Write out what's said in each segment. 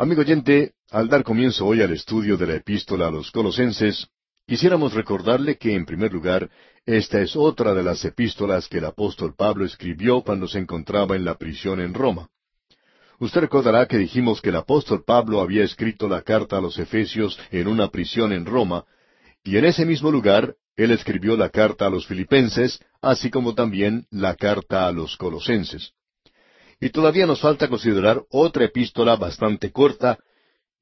Amigo oyente, al dar comienzo hoy al estudio de la epístola a los colosenses, quisiéramos recordarle que, en primer lugar, esta es otra de las epístolas que el apóstol Pablo escribió cuando se encontraba en la prisión en Roma. Usted recordará que dijimos que el apóstol Pablo había escrito la carta a los Efesios en una prisión en Roma, y en ese mismo lugar él escribió la carta a los Filipenses, así como también la carta a los Colosenses. Y todavía nos falta considerar otra epístola bastante corta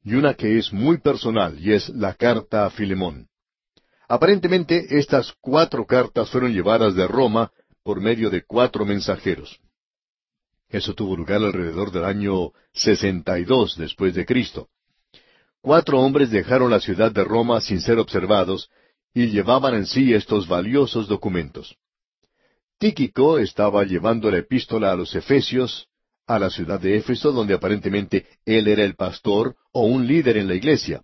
y una que es muy personal, y es la carta a Filemón. Aparentemente estas cuatro cartas fueron llevadas de Roma por medio de cuatro mensajeros. Eso tuvo lugar alrededor del año 62 después de Cristo. Cuatro hombres dejaron la ciudad de Roma sin ser observados y llevaban en sí estos valiosos documentos. Tíquico estaba llevando la epístola a los Efesios, a la ciudad de Éfeso, donde aparentemente él era el pastor o un líder en la iglesia.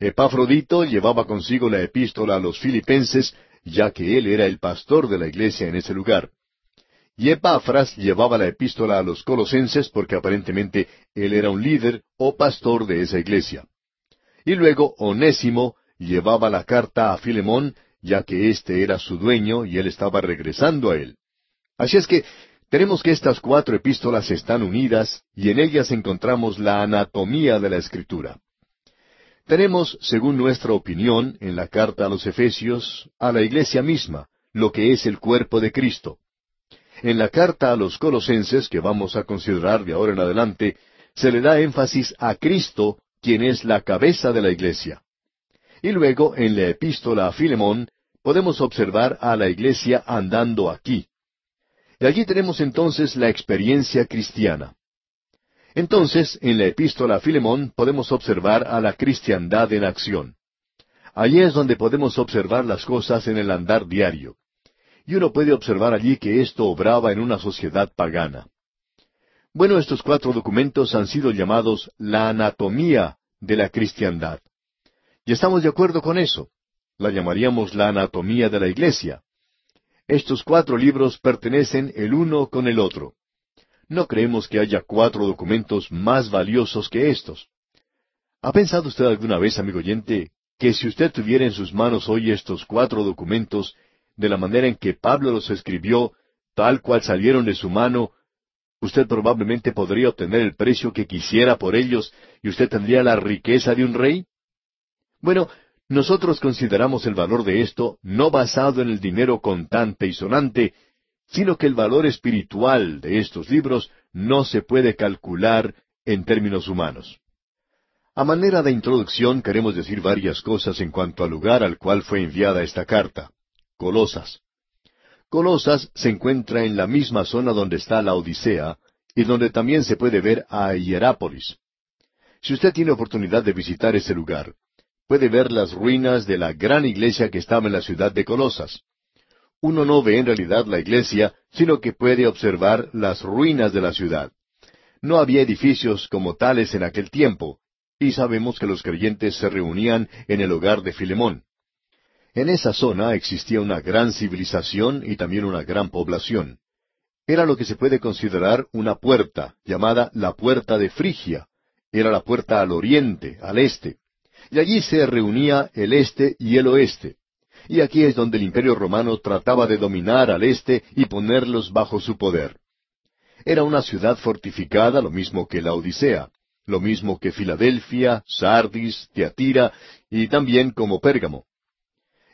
Epafrodito llevaba consigo la epístola a los filipenses, ya que él era el pastor de la iglesia en ese lugar. Y Epafras llevaba la epístola a los colosenses porque aparentemente él era un líder o pastor de esa iglesia. Y luego Onésimo llevaba la carta a Filemón, ya que éste era su dueño y él estaba regresando a él. Así es que tenemos que estas cuatro epístolas están unidas y en ellas encontramos la anatomía de la escritura. Tenemos, según nuestra opinión, en la carta a los Efesios, a la iglesia misma, lo que es el cuerpo de Cristo. En la carta a los Colosenses, que vamos a considerar de ahora en adelante, se le da énfasis a Cristo, quien es la cabeza de la iglesia. Y luego, en la epístola a Filemón, podemos observar a la iglesia andando aquí. Y allí tenemos entonces la experiencia cristiana. Entonces, en la epístola a Filemón podemos observar a la cristiandad en acción. Allí es donde podemos observar las cosas en el andar diario. Y uno puede observar allí que esto obraba en una sociedad pagana. Bueno, estos cuatro documentos han sido llamados la anatomía de la cristiandad. Y estamos de acuerdo con eso. La llamaríamos la anatomía de la iglesia. Estos cuatro libros pertenecen el uno con el otro. No creemos que haya cuatro documentos más valiosos que estos. ¿Ha pensado usted alguna vez, amigo oyente, que si usted tuviera en sus manos hoy estos cuatro documentos, de la manera en que Pablo los escribió, tal cual salieron de su mano, usted probablemente podría obtener el precio que quisiera por ellos y usted tendría la riqueza de un rey? Bueno, nosotros consideramos el valor de esto no basado en el dinero contante y sonante, sino que el valor espiritual de estos libros no se puede calcular en términos humanos. A manera de introducción queremos decir varias cosas en cuanto al lugar al cual fue enviada esta carta, Colosas. Colosas se encuentra en la misma zona donde está la Odisea y donde también se puede ver a Hierápolis. Si usted tiene oportunidad de visitar ese lugar, puede ver las ruinas de la gran iglesia que estaba en la ciudad de Colosas. Uno no ve en realidad la iglesia, sino que puede observar las ruinas de la ciudad. No había edificios como tales en aquel tiempo, y sabemos que los creyentes se reunían en el hogar de Filemón. En esa zona existía una gran civilización y también una gran población. Era lo que se puede considerar una puerta, llamada la puerta de Frigia. Era la puerta al oriente, al este y allí se reunía el este y el oeste. Y aquí es donde el imperio romano trataba de dominar al este y ponerlos bajo su poder. Era una ciudad fortificada, lo mismo que la Odisea, lo mismo que Filadelfia, Sardis, Teatira y también como Pérgamo.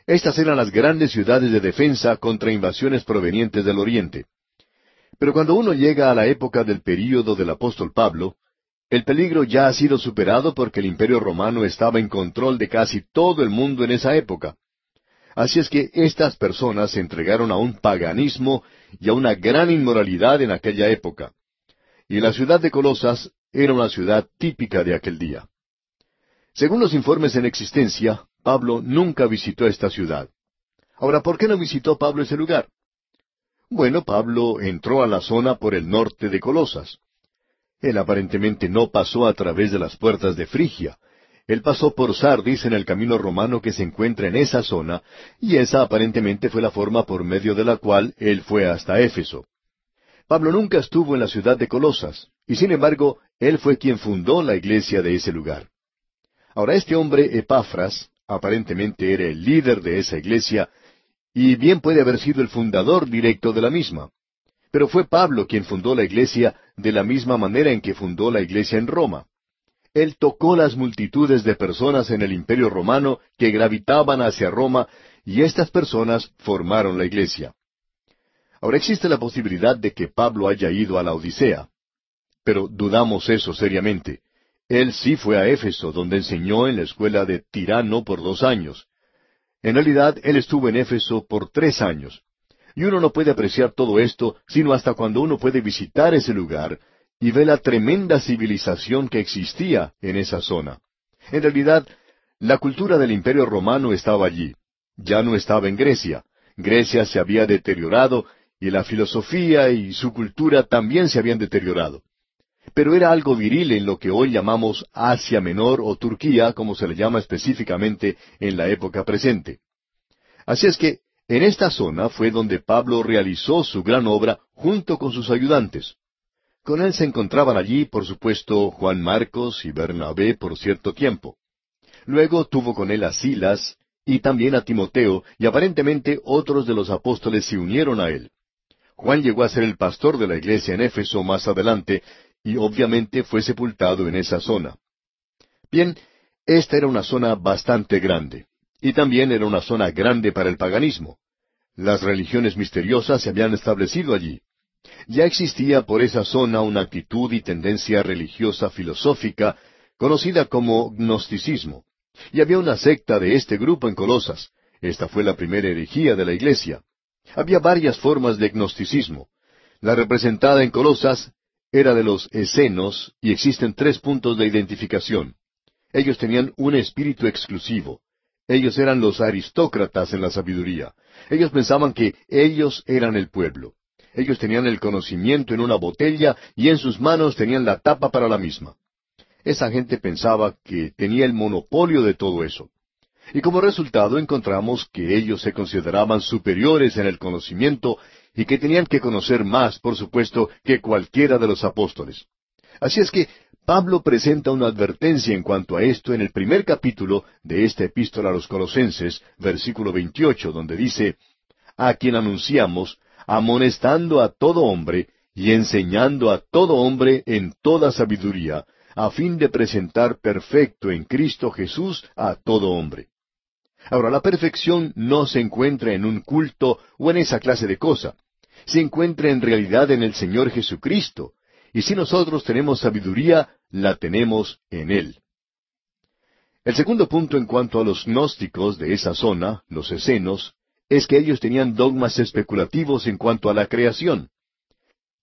Estas eran las grandes ciudades de defensa contra invasiones provenientes del oriente. Pero cuando uno llega a la época del período del apóstol Pablo, el peligro ya ha sido superado porque el imperio romano estaba en control de casi todo el mundo en esa época. Así es que estas personas se entregaron a un paganismo y a una gran inmoralidad en aquella época. Y la ciudad de Colosas era una ciudad típica de aquel día. Según los informes en existencia, Pablo nunca visitó esta ciudad. Ahora, ¿por qué no visitó Pablo ese lugar? Bueno, Pablo entró a la zona por el norte de Colosas. Él aparentemente no pasó a través de las puertas de Frigia. Él pasó por Sardis en el camino romano que se encuentra en esa zona, y esa aparentemente fue la forma por medio de la cual él fue hasta Éfeso. Pablo nunca estuvo en la ciudad de Colosas, y sin embargo, él fue quien fundó la iglesia de ese lugar. Ahora, este hombre, Epafras, aparentemente era el líder de esa iglesia, y bien puede haber sido el fundador directo de la misma. Pero fue Pablo quien fundó la iglesia de la misma manera en que fundó la iglesia en Roma. Él tocó las multitudes de personas en el imperio romano que gravitaban hacia Roma y estas personas formaron la iglesia. Ahora existe la posibilidad de que Pablo haya ido a la Odisea, pero dudamos eso seriamente. Él sí fue a Éfeso, donde enseñó en la escuela de Tirano por dos años. En realidad, él estuvo en Éfeso por tres años. Y uno no puede apreciar todo esto sino hasta cuando uno puede visitar ese lugar y ve la tremenda civilización que existía en esa zona. En realidad, la cultura del imperio romano estaba allí. Ya no estaba en Grecia. Grecia se había deteriorado y la filosofía y su cultura también se habían deteriorado. Pero era algo viril en lo que hoy llamamos Asia Menor o Turquía, como se le llama específicamente en la época presente. Así es que en esta zona fue donde Pablo realizó su gran obra junto con sus ayudantes. Con él se encontraban allí, por supuesto, Juan Marcos y Bernabé por cierto tiempo. Luego tuvo con él a Silas y también a Timoteo, y aparentemente otros de los apóstoles se unieron a él. Juan llegó a ser el pastor de la iglesia en Éfeso más adelante, y obviamente fue sepultado en esa zona. Bien, esta era una zona bastante grande, y también era una zona grande para el paganismo. Las religiones misteriosas se habían establecido allí. Ya existía por esa zona una actitud y tendencia religiosa filosófica conocida como gnosticismo. Y había una secta de este grupo en Colosas. Esta fue la primera herejía de la iglesia. Había varias formas de gnosticismo. La representada en Colosas era de los escenos y existen tres puntos de identificación. Ellos tenían un espíritu exclusivo. Ellos eran los aristócratas en la sabiduría. Ellos pensaban que ellos eran el pueblo. Ellos tenían el conocimiento en una botella y en sus manos tenían la tapa para la misma. Esa gente pensaba que tenía el monopolio de todo eso. Y como resultado encontramos que ellos se consideraban superiores en el conocimiento y que tenían que conocer más, por supuesto, que cualquiera de los apóstoles. Así es que Pablo presenta una advertencia en cuanto a esto en el primer capítulo de esta epístola a los Colosenses, versículo 28, donde dice, a quien anunciamos, amonestando a todo hombre y enseñando a todo hombre en toda sabiduría, a fin de presentar perfecto en Cristo Jesús a todo hombre. Ahora, la perfección no se encuentra en un culto o en esa clase de cosa. Se encuentra en realidad en el Señor Jesucristo. Y si nosotros tenemos sabiduría, la tenemos en Él. El segundo punto en cuanto a los gnósticos de esa zona, los escenos, es que ellos tenían dogmas especulativos en cuanto a la creación.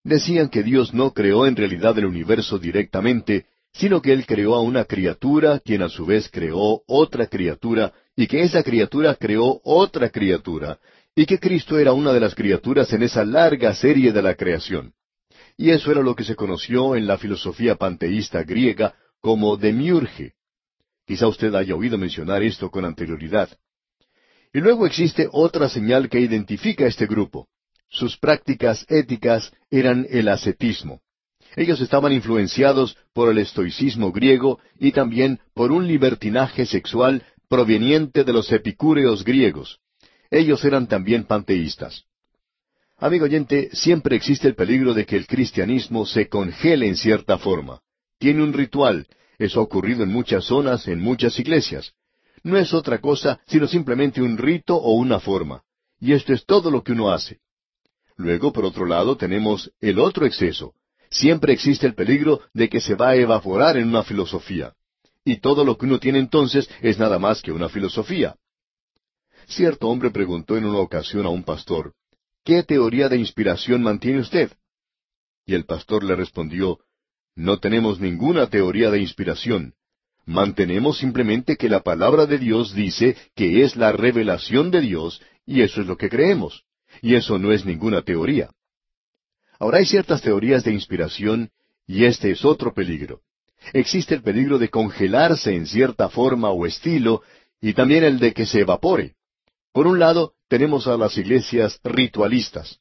Decían que Dios no creó en realidad el universo directamente, sino que Él creó a una criatura, quien a su vez creó otra criatura, y que esa criatura creó otra criatura, y que Cristo era una de las criaturas en esa larga serie de la creación. Y eso era lo que se conoció en la filosofía panteísta griega como demiurge. Quizá usted haya oído mencionar esto con anterioridad. Y luego existe otra señal que identifica a este grupo. Sus prácticas éticas eran el ascetismo. Ellos estaban influenciados por el estoicismo griego y también por un libertinaje sexual proveniente de los epicúreos griegos. Ellos eran también panteístas. Amigo oyente, siempre existe el peligro de que el cristianismo se congele en cierta forma. Tiene un ritual. Eso ha ocurrido en muchas zonas, en muchas iglesias. No es otra cosa sino simplemente un rito o una forma. Y esto es todo lo que uno hace. Luego, por otro lado, tenemos el otro exceso. Siempre existe el peligro de que se va a evaporar en una filosofía y todo lo que uno tiene entonces es nada más que una filosofía. Cierto hombre preguntó en una ocasión a un pastor, ¿qué teoría de inspiración mantiene usted? Y el pastor le respondió, no tenemos ninguna teoría de inspiración. Mantenemos simplemente que la palabra de Dios dice que es la revelación de Dios, y eso es lo que creemos. Y eso no es ninguna teoría. Ahora hay ciertas teorías de inspiración, y este es otro peligro existe el peligro de congelarse en cierta forma o estilo y también el de que se evapore. Por un lado, tenemos a las iglesias ritualistas.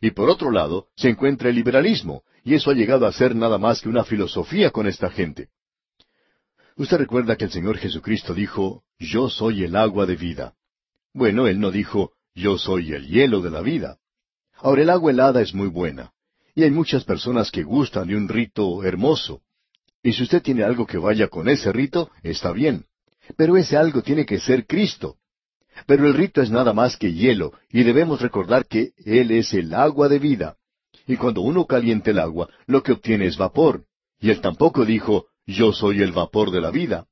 Y por otro lado, se encuentra el liberalismo, y eso ha llegado a ser nada más que una filosofía con esta gente. Usted recuerda que el Señor Jesucristo dijo, Yo soy el agua de vida. Bueno, Él no dijo, Yo soy el hielo de la vida. Ahora, el agua helada es muy buena, y hay muchas personas que gustan de un rito hermoso. Y si usted tiene algo que vaya con ese rito, está bien. Pero ese algo tiene que ser Cristo. Pero el rito es nada más que hielo, y debemos recordar que Él es el agua de vida. Y cuando uno calienta el agua, lo que obtiene es vapor. Y Él tampoco dijo, yo soy el vapor de la vida.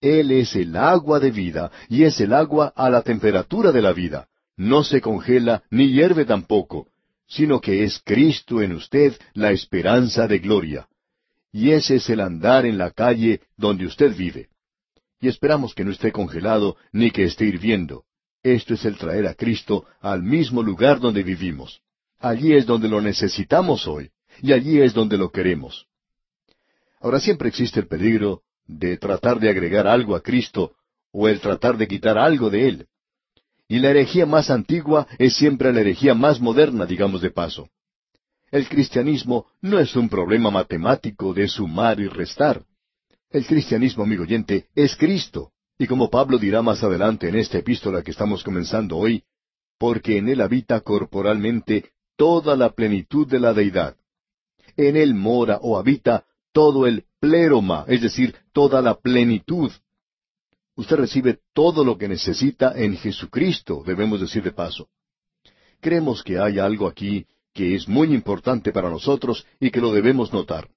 Él es el agua de vida, y es el agua a la temperatura de la vida. No se congela, ni hierve tampoco, sino que es Cristo en usted la esperanza de gloria. Y ese es el andar en la calle donde usted vive y esperamos que no esté congelado ni que esté hirviendo. Esto es el traer a Cristo al mismo lugar donde vivimos. Allí es donde lo necesitamos hoy, y allí es donde lo queremos. Ahora siempre existe el peligro de tratar de agregar algo a Cristo o el tratar de quitar algo de Él. Y la herejía más antigua es siempre la herejía más moderna, digamos de paso. El cristianismo no es un problema matemático de sumar y restar. El cristianismo, amigo oyente, es Cristo. Y como Pablo dirá más adelante en esta epístola que estamos comenzando hoy, porque en él habita corporalmente toda la plenitud de la deidad. En él mora o habita todo el pleroma, es decir, toda la plenitud. Usted recibe todo lo que necesita en Jesucristo, debemos decir de paso. Creemos que hay algo aquí que es muy importante para nosotros y que lo debemos notar.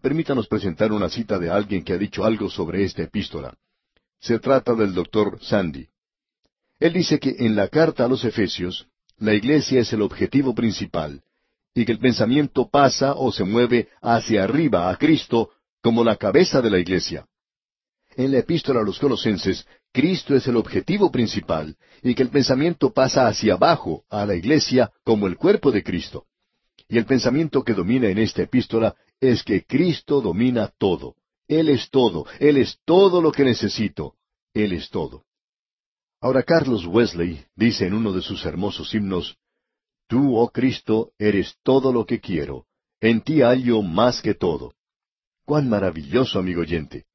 Permítanos presentar una cita de alguien que ha dicho algo sobre esta epístola. Se trata del doctor Sandy. Él dice que en la carta a los Efesios, la iglesia es el objetivo principal, y que el pensamiento pasa o se mueve hacia arriba a Cristo como la cabeza de la iglesia. En la epístola a los Colosenses, Cristo es el objetivo principal, y que el pensamiento pasa hacia abajo a la iglesia como el cuerpo de Cristo. Y el pensamiento que domina en esta epístola es que Cristo domina todo. Él es todo, Él es todo lo que necesito, Él es todo. Ahora Carlos Wesley dice en uno de sus hermosos himnos, Tú, oh Cristo, eres todo lo que quiero, en ti hallo más que todo. Cuán maravilloso, amigo oyente.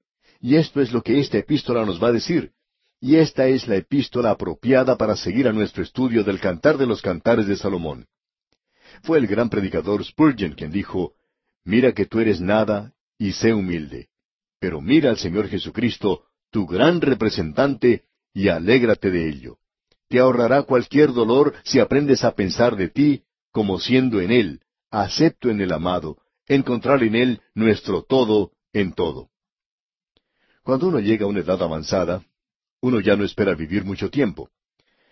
Y esto es lo que esta epístola nos va a decir. Y esta es la epístola apropiada para seguir a nuestro estudio del Cantar de los Cantares de Salomón. Fue el gran predicador Spurgeon quien dijo, Mira que tú eres nada y sé humilde. Pero mira al Señor Jesucristo, tu gran representante, y alégrate de ello. Te ahorrará cualquier dolor si aprendes a pensar de ti como siendo en Él, acepto en el amado, encontrar en Él nuestro todo en todo. Cuando uno llega a una edad avanzada, uno ya no espera vivir mucho tiempo.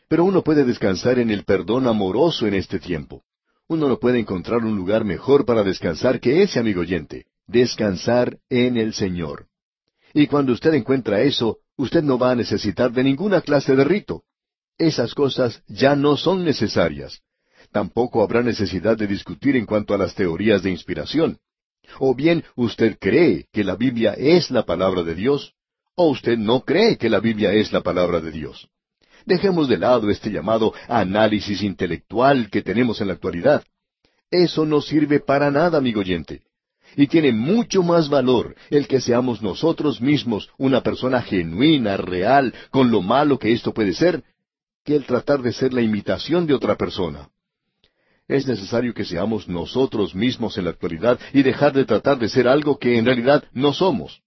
Pero uno puede descansar en el perdón amoroso en este tiempo uno no puede encontrar un lugar mejor para descansar que ese, amigo oyente, descansar en el Señor. Y cuando usted encuentra eso, usted no va a necesitar de ninguna clase de rito. Esas cosas ya no son necesarias. Tampoco habrá necesidad de discutir en cuanto a las teorías de inspiración. O bien usted cree que la Biblia es la palabra de Dios, o usted no cree que la Biblia es la palabra de Dios. Dejemos de lado este llamado análisis intelectual que tenemos en la actualidad. Eso no sirve para nada, amigo oyente. Y tiene mucho más valor el que seamos nosotros mismos una persona genuina, real, con lo malo que esto puede ser, que el tratar de ser la imitación de otra persona. Es necesario que seamos nosotros mismos en la actualidad y dejar de tratar de ser algo que en realidad no somos.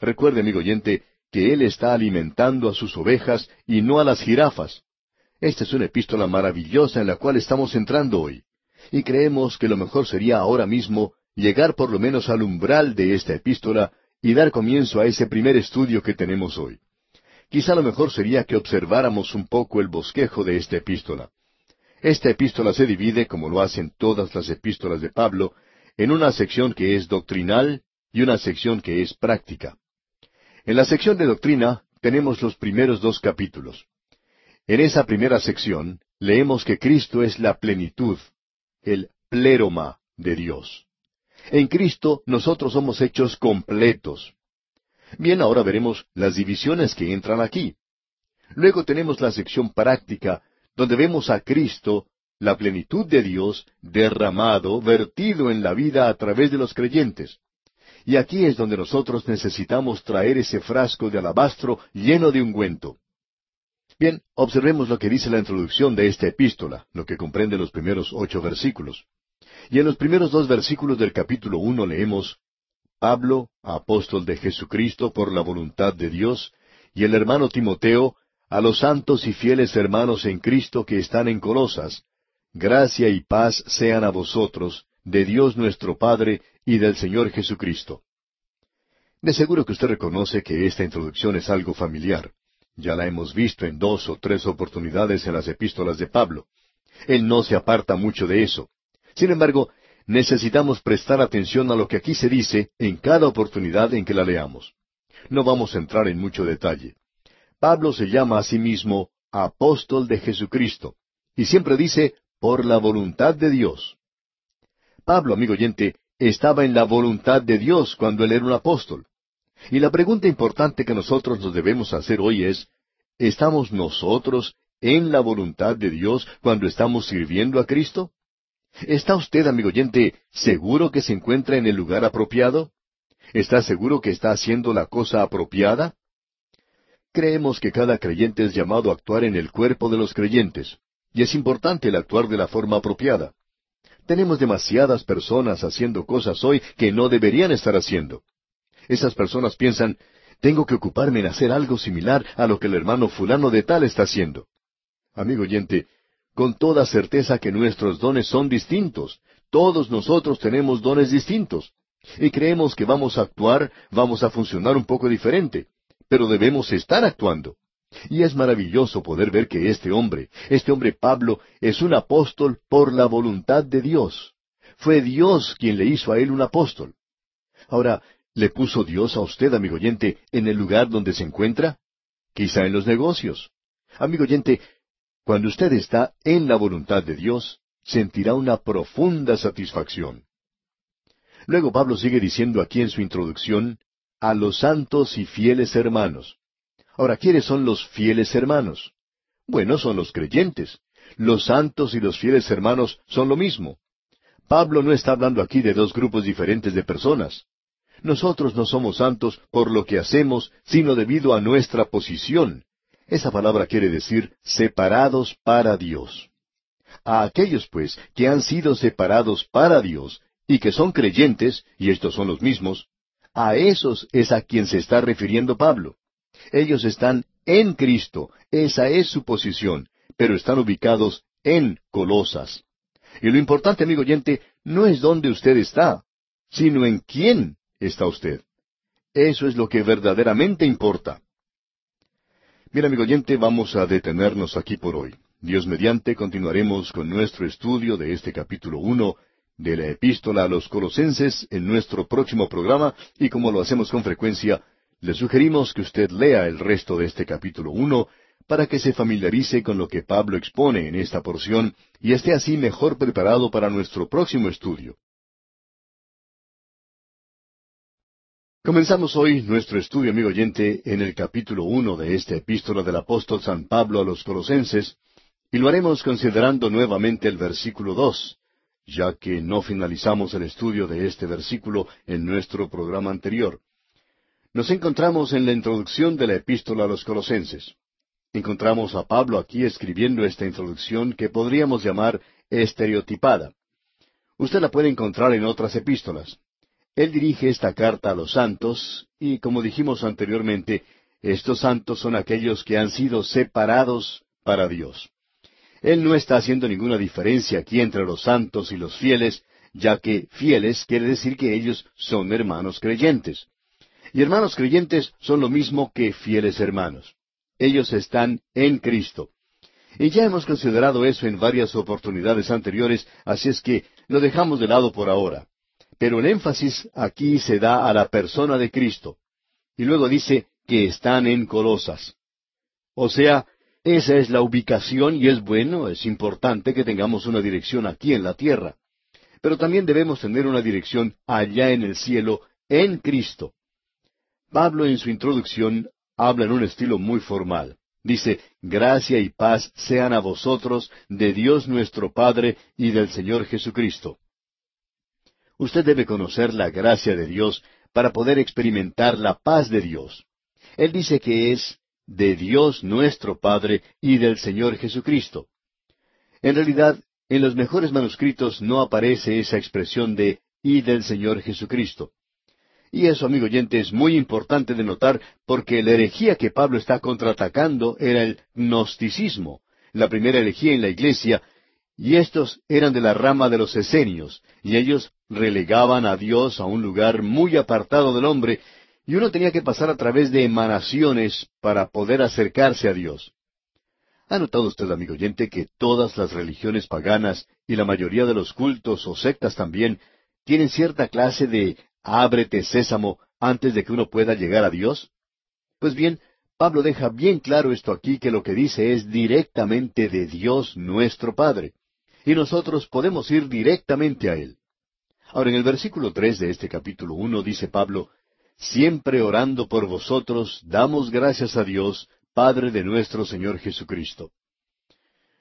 Recuerde, amigo oyente, que Él está alimentando a sus ovejas y no a las jirafas. Esta es una epístola maravillosa en la cual estamos entrando hoy. Y creemos que lo mejor sería ahora mismo llegar por lo menos al umbral de esta epístola y dar comienzo a ese primer estudio que tenemos hoy. Quizá lo mejor sería que observáramos un poco el bosquejo de esta epístola. Esta epístola se divide, como lo hacen todas las epístolas de Pablo, en una sección que es doctrinal y una sección que es práctica. En la sección de doctrina tenemos los primeros dos capítulos. En esa primera sección leemos que Cristo es la plenitud, el pleroma de Dios. En Cristo nosotros somos hechos completos. Bien, ahora veremos las divisiones que entran aquí. Luego tenemos la sección práctica, donde vemos a Cristo la plenitud de Dios derramado, vertido en la vida a través de los creyentes. Y aquí es donde nosotros necesitamos traer ese frasco de alabastro lleno de ungüento. Bien, observemos lo que dice la introducción de esta epístola, lo que comprende los primeros ocho versículos. Y en los primeros dos versículos del capítulo uno leemos Pablo, apóstol de Jesucristo por la voluntad de Dios, y el hermano Timoteo, a los santos y fieles hermanos en Cristo que están en Colosas, gracia y paz sean a vosotros, de Dios nuestro Padre y del Señor Jesucristo. De seguro que usted reconoce que esta introducción es algo familiar. Ya la hemos visto en dos o tres oportunidades en las epístolas de Pablo. Él no se aparta mucho de eso. Sin embargo, necesitamos prestar atención a lo que aquí se dice en cada oportunidad en que la leamos. No vamos a entrar en mucho detalle. Pablo se llama a sí mismo apóstol de Jesucristo, y siempre dice por la voluntad de Dios. Pablo, amigo oyente, estaba en la voluntad de Dios cuando él era un apóstol. Y la pregunta importante que nosotros nos debemos hacer hoy es, ¿estamos nosotros en la voluntad de Dios cuando estamos sirviendo a Cristo? ¿Está usted, amigo oyente, seguro que se encuentra en el lugar apropiado? ¿Está seguro que está haciendo la cosa apropiada? Creemos que cada creyente es llamado a actuar en el cuerpo de los creyentes, y es importante el actuar de la forma apropiada. Tenemos demasiadas personas haciendo cosas hoy que no deberían estar haciendo. Esas personas piensan, tengo que ocuparme en hacer algo similar a lo que el hermano fulano de tal está haciendo. Amigo oyente, con toda certeza que nuestros dones son distintos. Todos nosotros tenemos dones distintos. Y creemos que vamos a actuar, vamos a funcionar un poco diferente. Pero debemos estar actuando. Y es maravilloso poder ver que este hombre, este hombre Pablo, es un apóstol por la voluntad de Dios. Fue Dios quien le hizo a él un apóstol. Ahora, ¿le puso Dios a usted, amigo oyente, en el lugar donde se encuentra? Quizá en los negocios. Amigo oyente, cuando usted está en la voluntad de Dios, sentirá una profunda satisfacción. Luego Pablo sigue diciendo aquí en su introducción, a los santos y fieles hermanos. Ahora, ¿quiénes son los fieles hermanos? Bueno, son los creyentes. Los santos y los fieles hermanos son lo mismo. Pablo no está hablando aquí de dos grupos diferentes de personas. Nosotros no somos santos por lo que hacemos, sino debido a nuestra posición, esa palabra quiere decir separados para Dios. A aquellos, pues, que han sido separados para Dios y que son creyentes, y estos son los mismos, a esos es a quien se está refiriendo Pablo. Ellos están en Cristo, esa es su posición, pero están ubicados en Colosas. Y lo importante, amigo oyente, no es dónde usted está, sino en quién está usted. Eso es lo que verdaderamente importa. Bien, amigo oyente, vamos a detenernos aquí por hoy. Dios mediante continuaremos con nuestro estudio de este capítulo uno de la epístola a los colosenses en nuestro próximo programa y como lo hacemos con frecuencia, le sugerimos que usted lea el resto de este capítulo uno para que se familiarice con lo que Pablo expone en esta porción y esté así mejor preparado para nuestro próximo estudio. Comenzamos hoy nuestro estudio, amigo oyente, en el capítulo uno de esta epístola del apóstol San Pablo a los Colosenses, y lo haremos considerando nuevamente el versículo dos, ya que no finalizamos el estudio de este versículo en nuestro programa anterior. Nos encontramos en la introducción de la epístola a los Colosenses. Encontramos a Pablo aquí escribiendo esta introducción que podríamos llamar estereotipada. Usted la puede encontrar en otras epístolas. Él dirige esta carta a los santos, y como dijimos anteriormente, estos santos son aquellos que han sido separados para Dios. Él no está haciendo ninguna diferencia aquí entre los santos y los fieles, ya que fieles quiere decir que ellos son hermanos creyentes. Y hermanos creyentes son lo mismo que fieles hermanos. Ellos están en Cristo. Y ya hemos considerado eso en varias oportunidades anteriores, así es que lo dejamos de lado por ahora. Pero el énfasis aquí se da a la persona de Cristo. Y luego dice que están en Colosas. O sea, esa es la ubicación y es bueno, es importante que tengamos una dirección aquí en la tierra. Pero también debemos tener una dirección allá en el cielo, en Cristo. Pablo en su introducción habla en un estilo muy formal. Dice, gracia y paz sean a vosotros de Dios nuestro Padre y del Señor Jesucristo. Usted debe conocer la gracia de Dios para poder experimentar la paz de Dios. Él dice que es de Dios nuestro Padre y del Señor Jesucristo. En realidad, en los mejores manuscritos no aparece esa expresión de y del Señor Jesucristo. Y eso, amigo oyente, es muy importante de notar porque la herejía que Pablo está contraatacando era el gnosticismo, la primera herejía en la iglesia, y estos eran de la rama de los esenios, y ellos relegaban a Dios a un lugar muy apartado del hombre, y uno tenía que pasar a través de emanaciones para poder acercarse a Dios. ¿Ha notado usted, amigo oyente, que todas las religiones paganas y la mayoría de los cultos o sectas también tienen cierta clase de ábrete sésamo antes de que uno pueda llegar a Dios? Pues bien, Pablo deja bien claro esto aquí que lo que dice es directamente de Dios nuestro Padre. Y nosotros podemos ir directamente a Él. Ahora en el versículo tres de este capítulo uno dice Pablo, Siempre orando por vosotros, damos gracias a Dios, Padre de nuestro Señor Jesucristo.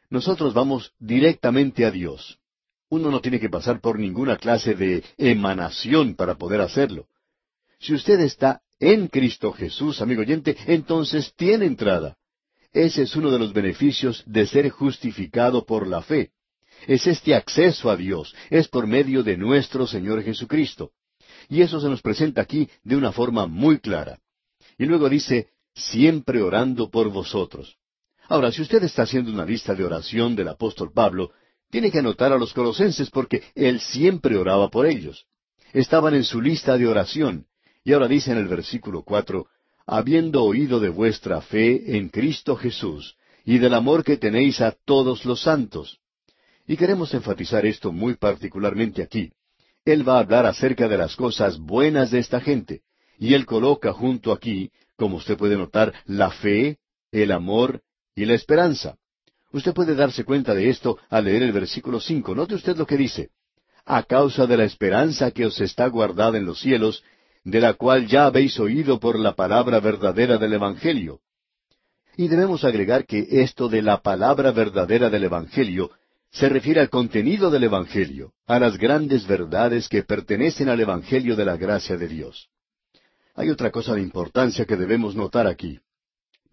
Nosotros vamos directamente a Dios. Uno no tiene que pasar por ninguna clase de emanación para poder hacerlo. Si usted está en Cristo Jesús, amigo oyente, entonces tiene entrada. Ese es uno de los beneficios de ser justificado por la fe. Es este acceso a Dios, es por medio de nuestro Señor Jesucristo. Y eso se nos presenta aquí de una forma muy clara. Y luego dice, siempre orando por vosotros. Ahora, si usted está haciendo una lista de oración del apóstol Pablo, tiene que anotar a los colosenses porque él siempre oraba por ellos. Estaban en su lista de oración. Y ahora dice en el versículo cuatro, habiendo oído de vuestra fe en Cristo Jesús y del amor que tenéis a todos los santos. Y queremos enfatizar esto muy particularmente aquí. Él va a hablar acerca de las cosas buenas de esta gente, y él coloca junto aquí, como usted puede notar, la fe, el amor y la esperanza. Usted puede darse cuenta de esto al leer el versículo cinco. Note usted lo que dice. A causa de la esperanza que os está guardada en los cielos, de la cual ya habéis oído por la palabra verdadera del Evangelio. Y debemos agregar que esto de la palabra verdadera del Evangelio se refiere al contenido del Evangelio, a las grandes verdades que pertenecen al Evangelio de la gracia de Dios. Hay otra cosa de importancia que debemos notar aquí.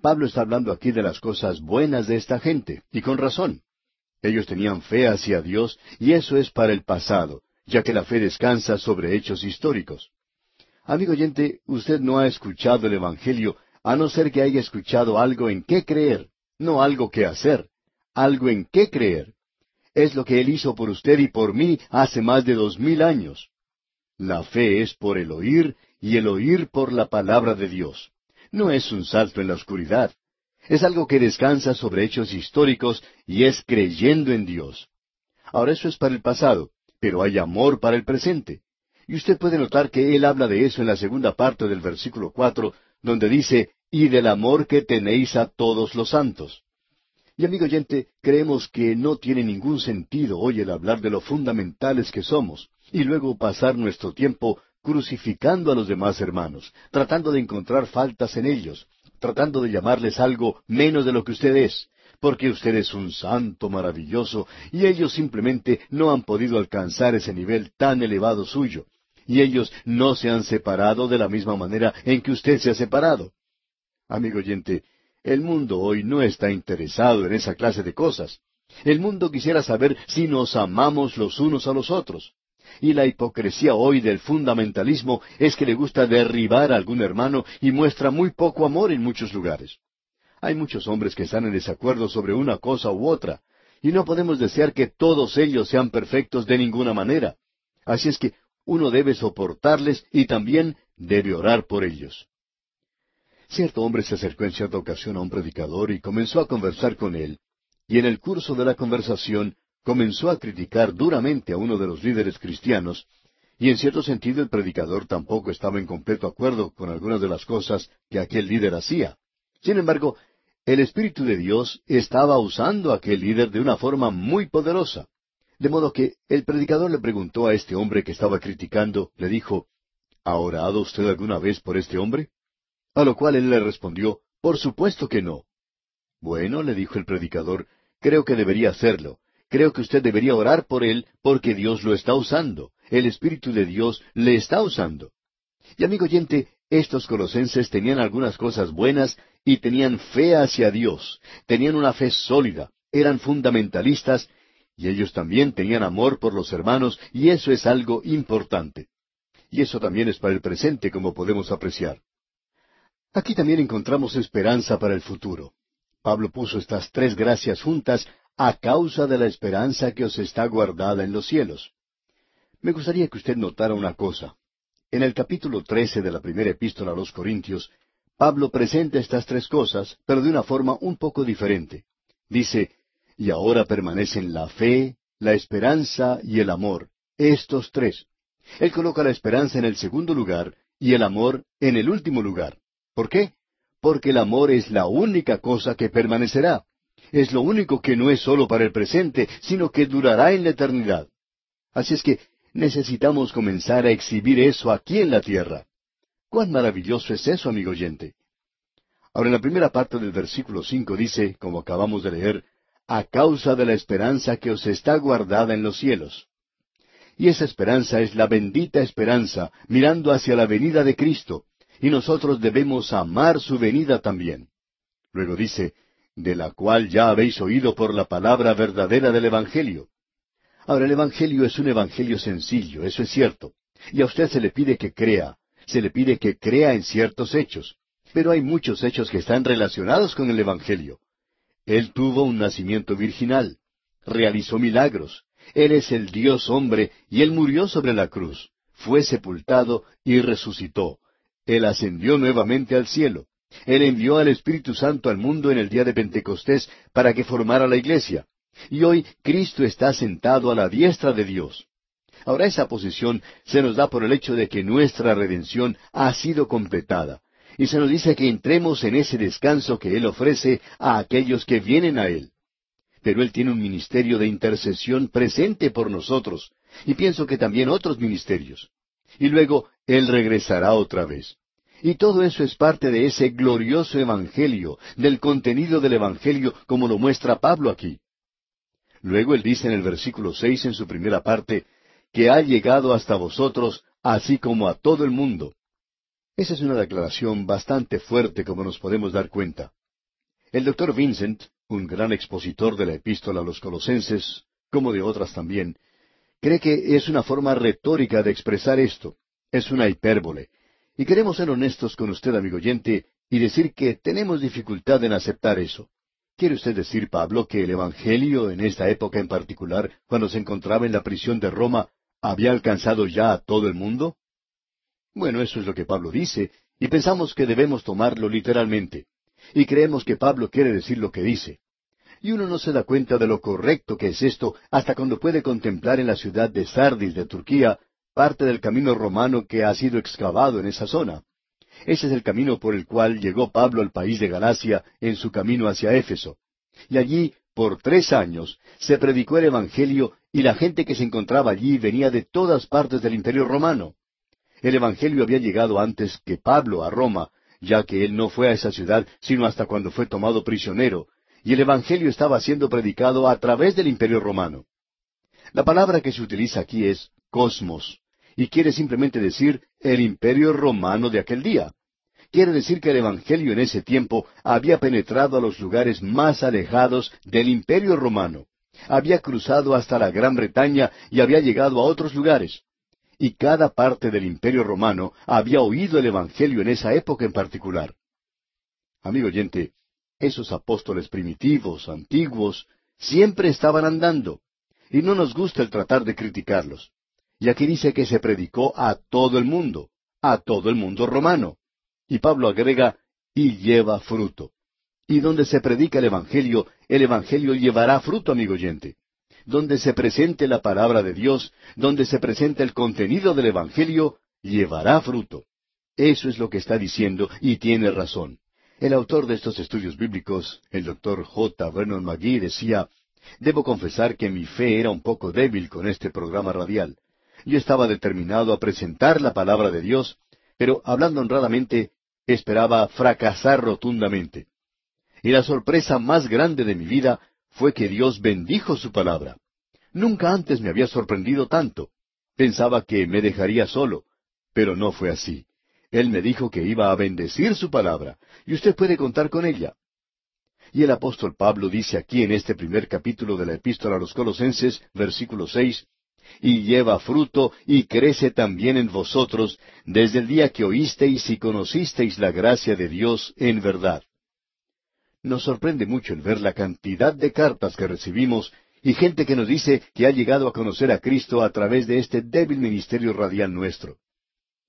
Pablo está hablando aquí de las cosas buenas de esta gente, y con razón. Ellos tenían fe hacia Dios, y eso es para el pasado, ya que la fe descansa sobre hechos históricos. Amigo oyente, usted no ha escuchado el Evangelio a no ser que haya escuchado algo en qué creer, no algo que hacer, algo en qué creer. Es lo que Él hizo por usted y por mí hace más de dos mil años. La fe es por el oír y el oír por la palabra de Dios no es un salto en la oscuridad. Es algo que descansa sobre hechos históricos y es creyendo en Dios. Ahora eso es para el pasado, pero hay amor para el presente. Y usted puede notar que él habla de eso en la segunda parte del versículo cuatro, donde dice, y del amor que tenéis a todos los santos. Y amigo oyente, creemos que no tiene ningún sentido hoy el hablar de lo fundamentales que somos, y luego pasar nuestro tiempo crucificando a los demás hermanos, tratando de encontrar faltas en ellos, tratando de llamarles algo menos de lo que usted es, porque usted es un santo maravilloso y ellos simplemente no han podido alcanzar ese nivel tan elevado suyo, y ellos no se han separado de la misma manera en que usted se ha separado. Amigo oyente, el mundo hoy no está interesado en esa clase de cosas. El mundo quisiera saber si nos amamos los unos a los otros. Y la hipocresía hoy del fundamentalismo es que le gusta derribar a algún hermano y muestra muy poco amor en muchos lugares. Hay muchos hombres que están en desacuerdo sobre una cosa u otra, y no podemos desear que todos ellos sean perfectos de ninguna manera. Así es que uno debe soportarles y también debe orar por ellos. Cierto hombre se acercó en cierta ocasión a un predicador y comenzó a conversar con él, y en el curso de la conversación comenzó a criticar duramente a uno de los líderes cristianos, y en cierto sentido el predicador tampoco estaba en completo acuerdo con algunas de las cosas que aquel líder hacía. Sin embargo, el Espíritu de Dios estaba usando a aquel líder de una forma muy poderosa. De modo que el predicador le preguntó a este hombre que estaba criticando, le dijo, ¿Ha orado usted alguna vez por este hombre? A lo cual él le respondió, Por supuesto que no. Bueno, le dijo el predicador, creo que debería hacerlo. Creo que usted debería orar por él porque Dios lo está usando. El Espíritu de Dios le está usando. Y amigo oyente, estos colosenses tenían algunas cosas buenas y tenían fe hacia Dios, tenían una fe sólida, eran fundamentalistas y ellos también tenían amor por los hermanos y eso es algo importante. Y eso también es para el presente, como podemos apreciar. Aquí también encontramos esperanza para el futuro. Pablo puso estas tres gracias juntas a causa de la esperanza que os está guardada en los cielos. Me gustaría que usted notara una cosa. En el capítulo trece de la primera epístola a los Corintios, Pablo presenta estas tres cosas, pero de una forma un poco diferente. Dice, y ahora permanecen la fe, la esperanza y el amor, estos tres. Él coloca la esperanza en el segundo lugar y el amor en el último lugar. ¿Por qué? Porque el amor es la única cosa que permanecerá. Es lo único que no es solo para el presente, sino que durará en la eternidad. Así es que necesitamos comenzar a exhibir eso aquí en la tierra. ¿Cuán maravilloso es eso, amigo oyente? Ahora, en la primera parte del versículo cinco dice, como acabamos de leer, a causa de la esperanza que os está guardada en los cielos. Y esa esperanza es la bendita esperanza, mirando hacia la venida de Cristo, y nosotros debemos amar su venida también. Luego dice, de la cual ya habéis oído por la palabra verdadera del Evangelio. Ahora, el Evangelio es un Evangelio sencillo, eso es cierto, y a usted se le pide que crea, se le pide que crea en ciertos hechos, pero hay muchos hechos que están relacionados con el Evangelio. Él tuvo un nacimiento virginal, realizó milagros, Él es el Dios hombre y Él murió sobre la cruz, fue sepultado y resucitó. Él ascendió nuevamente al cielo. Él envió al Espíritu Santo al mundo en el día de Pentecostés para que formara la iglesia. Y hoy Cristo está sentado a la diestra de Dios. Ahora esa posición se nos da por el hecho de que nuestra redención ha sido completada y se nos dice que entremos en ese descanso que Él ofrece a aquellos que vienen a Él. Pero Él tiene un ministerio de intercesión presente por nosotros, y pienso que también otros ministerios. Y luego Él regresará otra vez. Y todo eso es parte de ese glorioso Evangelio, del contenido del Evangelio como lo muestra Pablo aquí. Luego Él dice en el versículo seis en su primera parte, que ha llegado hasta vosotros, así como a todo el mundo. Esa es una declaración bastante fuerte como nos podemos dar cuenta. El doctor Vincent, un gran expositor de la epístola a los colosenses, como de otras también, cree que es una forma retórica de expresar esto. Es una hipérbole. Y queremos ser honestos con usted, amigo oyente, y decir que tenemos dificultad en aceptar eso. ¿Quiere usted decir, Pablo, que el Evangelio en esta época en particular, cuando se encontraba en la prisión de Roma, había alcanzado ya a todo el mundo? Bueno, eso es lo que Pablo dice, y pensamos que debemos tomarlo literalmente. Y creemos que Pablo quiere decir lo que dice. Y uno no se da cuenta de lo correcto que es esto hasta cuando puede contemplar en la ciudad de Sardis de Turquía parte del camino romano que ha sido excavado en esa zona. Ese es el camino por el cual llegó Pablo al país de Galacia en su camino hacia Éfeso. Y allí, por tres años, se predicó el Evangelio y la gente que se encontraba allí venía de todas partes del imperio romano. El Evangelio había llegado antes que Pablo a Roma, ya que él no fue a esa ciudad sino hasta cuando fue tomado prisionero, y el Evangelio estaba siendo predicado a través del imperio romano. La palabra que se utiliza aquí es cosmos, y quiere simplemente decir el imperio romano de aquel día. Quiere decir que el Evangelio en ese tiempo había penetrado a los lugares más alejados del imperio romano, había cruzado hasta la Gran Bretaña y había llegado a otros lugares y cada parte del imperio romano había oído el Evangelio en esa época en particular. Amigo oyente, esos apóstoles primitivos, antiguos, siempre estaban andando, y no nos gusta el tratar de criticarlos. Y aquí dice que se predicó a todo el mundo, a todo el mundo romano. Y Pablo agrega, y lleva fruto. Y donde se predica el Evangelio, el Evangelio llevará fruto, amigo oyente donde se presente la palabra de Dios, donde se presente el contenido del Evangelio, llevará fruto. Eso es lo que está diciendo y tiene razón. El autor de estos estudios bíblicos, el doctor J. Vernon McGee, decía, Debo confesar que mi fe era un poco débil con este programa radial. Yo estaba determinado a presentar la palabra de Dios, pero hablando honradamente, esperaba fracasar rotundamente. Y la sorpresa más grande de mi vida fue que Dios bendijo su palabra. Nunca antes me había sorprendido tanto. Pensaba que me dejaría solo, pero no fue así. Él me dijo que iba a bendecir su palabra, y usted puede contar con ella. Y el apóstol Pablo dice aquí en este primer capítulo de la epístola a los Colosenses, versículo seis, y lleva fruto y crece también en vosotros desde el día que oísteis y conocisteis la gracia de Dios en verdad. Nos sorprende mucho el ver la cantidad de cartas que recibimos y gente que nos dice que ha llegado a conocer a Cristo a través de este débil ministerio radial nuestro.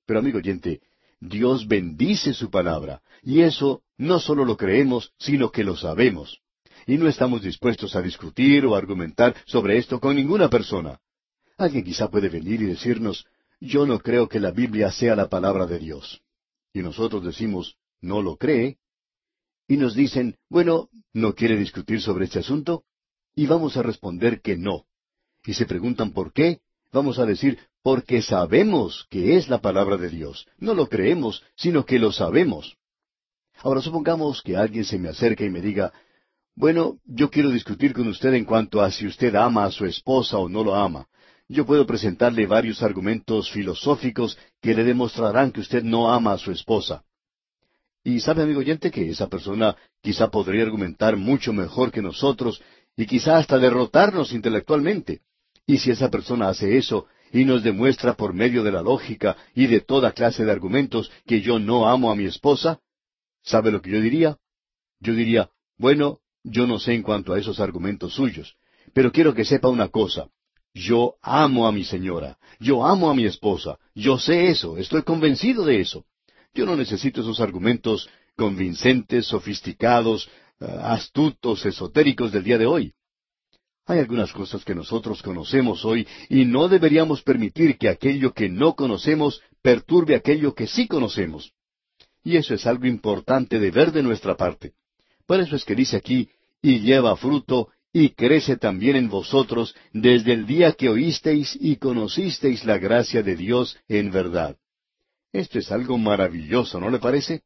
Pero amigo oyente, Dios bendice su palabra, y eso no solo lo creemos, sino que lo sabemos. Y no estamos dispuestos a discutir o argumentar sobre esto con ninguna persona. Alguien quizá puede venir y decirnos, yo no creo que la Biblia sea la palabra de Dios. Y nosotros decimos, ¿no lo cree? Y nos dicen, bueno, ¿no quiere discutir sobre este asunto? Y vamos a responder que no. Y se preguntan por qué, vamos a decir, porque sabemos que es la palabra de Dios. No lo creemos, sino que lo sabemos. Ahora supongamos que alguien se me acerque y me diga, bueno, yo quiero discutir con usted en cuanto a si usted ama a su esposa o no lo ama. Yo puedo presentarle varios argumentos filosóficos que le demostrarán que usted no ama a su esposa. Y sabe, amigo oyente, que esa persona quizá podría argumentar mucho mejor que nosotros y quizá hasta derrotarnos intelectualmente. Y si esa persona hace eso y nos demuestra por medio de la lógica y de toda clase de argumentos que yo no amo a mi esposa, ¿sabe lo que yo diría? Yo diría, bueno, yo no sé en cuanto a esos argumentos suyos, pero quiero que sepa una cosa. Yo amo a mi señora, yo amo a mi esposa, yo sé eso, estoy convencido de eso. Yo no necesito esos argumentos convincentes, sofisticados, eh, astutos, esotéricos del día de hoy. Hay algunas cosas que nosotros conocemos hoy y no deberíamos permitir que aquello que no conocemos perturbe aquello que sí conocemos. Y eso es algo importante de ver de nuestra parte. Por eso es que dice aquí, y lleva fruto, y crece también en vosotros desde el día que oísteis y conocisteis la gracia de Dios en verdad. Esto es algo maravilloso, ¿no le parece?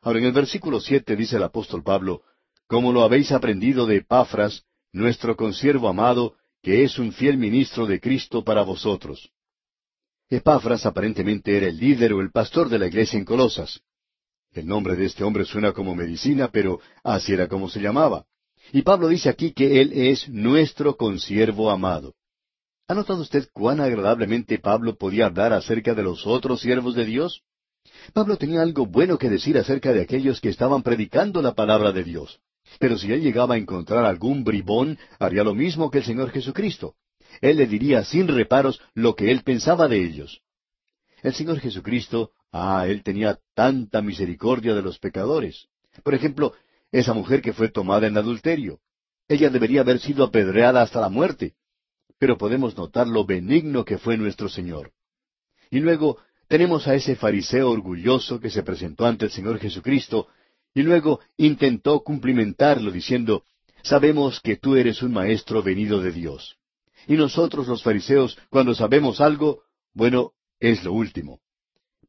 Ahora en el versículo siete dice el apóstol Pablo, como lo habéis aprendido de Epafras, nuestro consiervo amado, que es un fiel ministro de Cristo para vosotros. Epafras aparentemente era el líder o el pastor de la iglesia en Colosas. El nombre de este hombre suena como medicina, pero así era como se llamaba. Y Pablo dice aquí que él es nuestro consiervo amado. ¿Ha notado usted cuán agradablemente Pablo podía hablar acerca de los otros siervos de Dios? Pablo tenía algo bueno que decir acerca de aquellos que estaban predicando la palabra de Dios. Pero si él llegaba a encontrar algún bribón, haría lo mismo que el Señor Jesucristo. Él le diría sin reparos lo que él pensaba de ellos. El Señor Jesucristo, ah, él tenía tanta misericordia de los pecadores. Por ejemplo, esa mujer que fue tomada en adulterio. Ella debería haber sido apedreada hasta la muerte. Pero podemos notar lo benigno que fue nuestro Señor. Y luego tenemos a ese fariseo orgulloso que se presentó ante el Señor Jesucristo y luego intentó cumplimentarlo diciendo, Sabemos que tú eres un maestro venido de Dios. Y nosotros los fariseos, cuando sabemos algo, bueno, es lo último.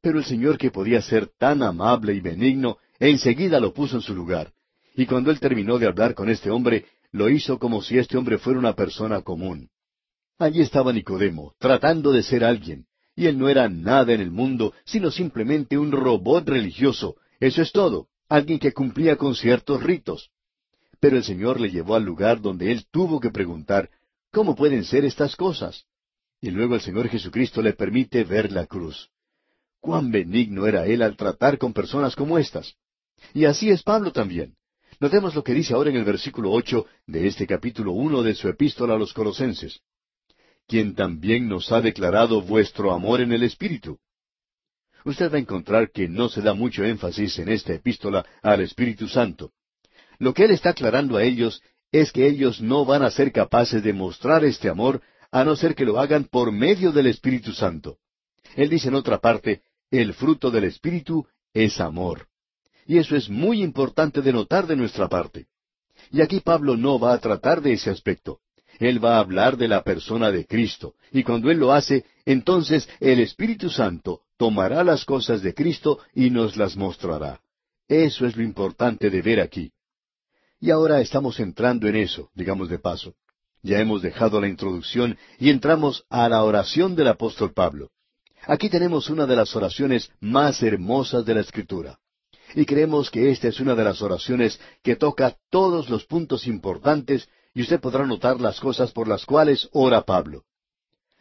Pero el Señor que podía ser tan amable y benigno, enseguida lo puso en su lugar. Y cuando él terminó de hablar con este hombre, lo hizo como si este hombre fuera una persona común. Allí estaba Nicodemo, tratando de ser alguien, y él no era nada en el mundo, sino simplemente un robot religioso. Eso es todo alguien que cumplía con ciertos ritos. Pero el Señor le llevó al lugar donde él tuvo que preguntar, ¿cómo pueden ser estas cosas? Y luego el Señor Jesucristo le permite ver la cruz. Cuán benigno era él al tratar con personas como estas. Y así es Pablo también. Notemos lo que dice ahora en el versículo ocho de este capítulo uno de su epístola a los Colosenses. Quien también nos ha declarado vuestro amor en el Espíritu usted va a encontrar que no se da mucho énfasis en esta epístola al Espíritu Santo. Lo que él está aclarando a ellos es que ellos no van a ser capaces de mostrar este amor a no ser que lo hagan por medio del Espíritu Santo. Él dice en otra parte, el fruto del Espíritu es amor. Y eso es muy importante de notar de nuestra parte. Y aquí Pablo no va a tratar de ese aspecto. Él va a hablar de la persona de Cristo. Y cuando Él lo hace, entonces el Espíritu Santo tomará las cosas de Cristo y nos las mostrará. Eso es lo importante de ver aquí. Y ahora estamos entrando en eso, digamos de paso. Ya hemos dejado la introducción y entramos a la oración del apóstol Pablo. Aquí tenemos una de las oraciones más hermosas de la Escritura. Y creemos que esta es una de las oraciones que toca todos los puntos importantes y usted podrá notar las cosas por las cuales ora Pablo.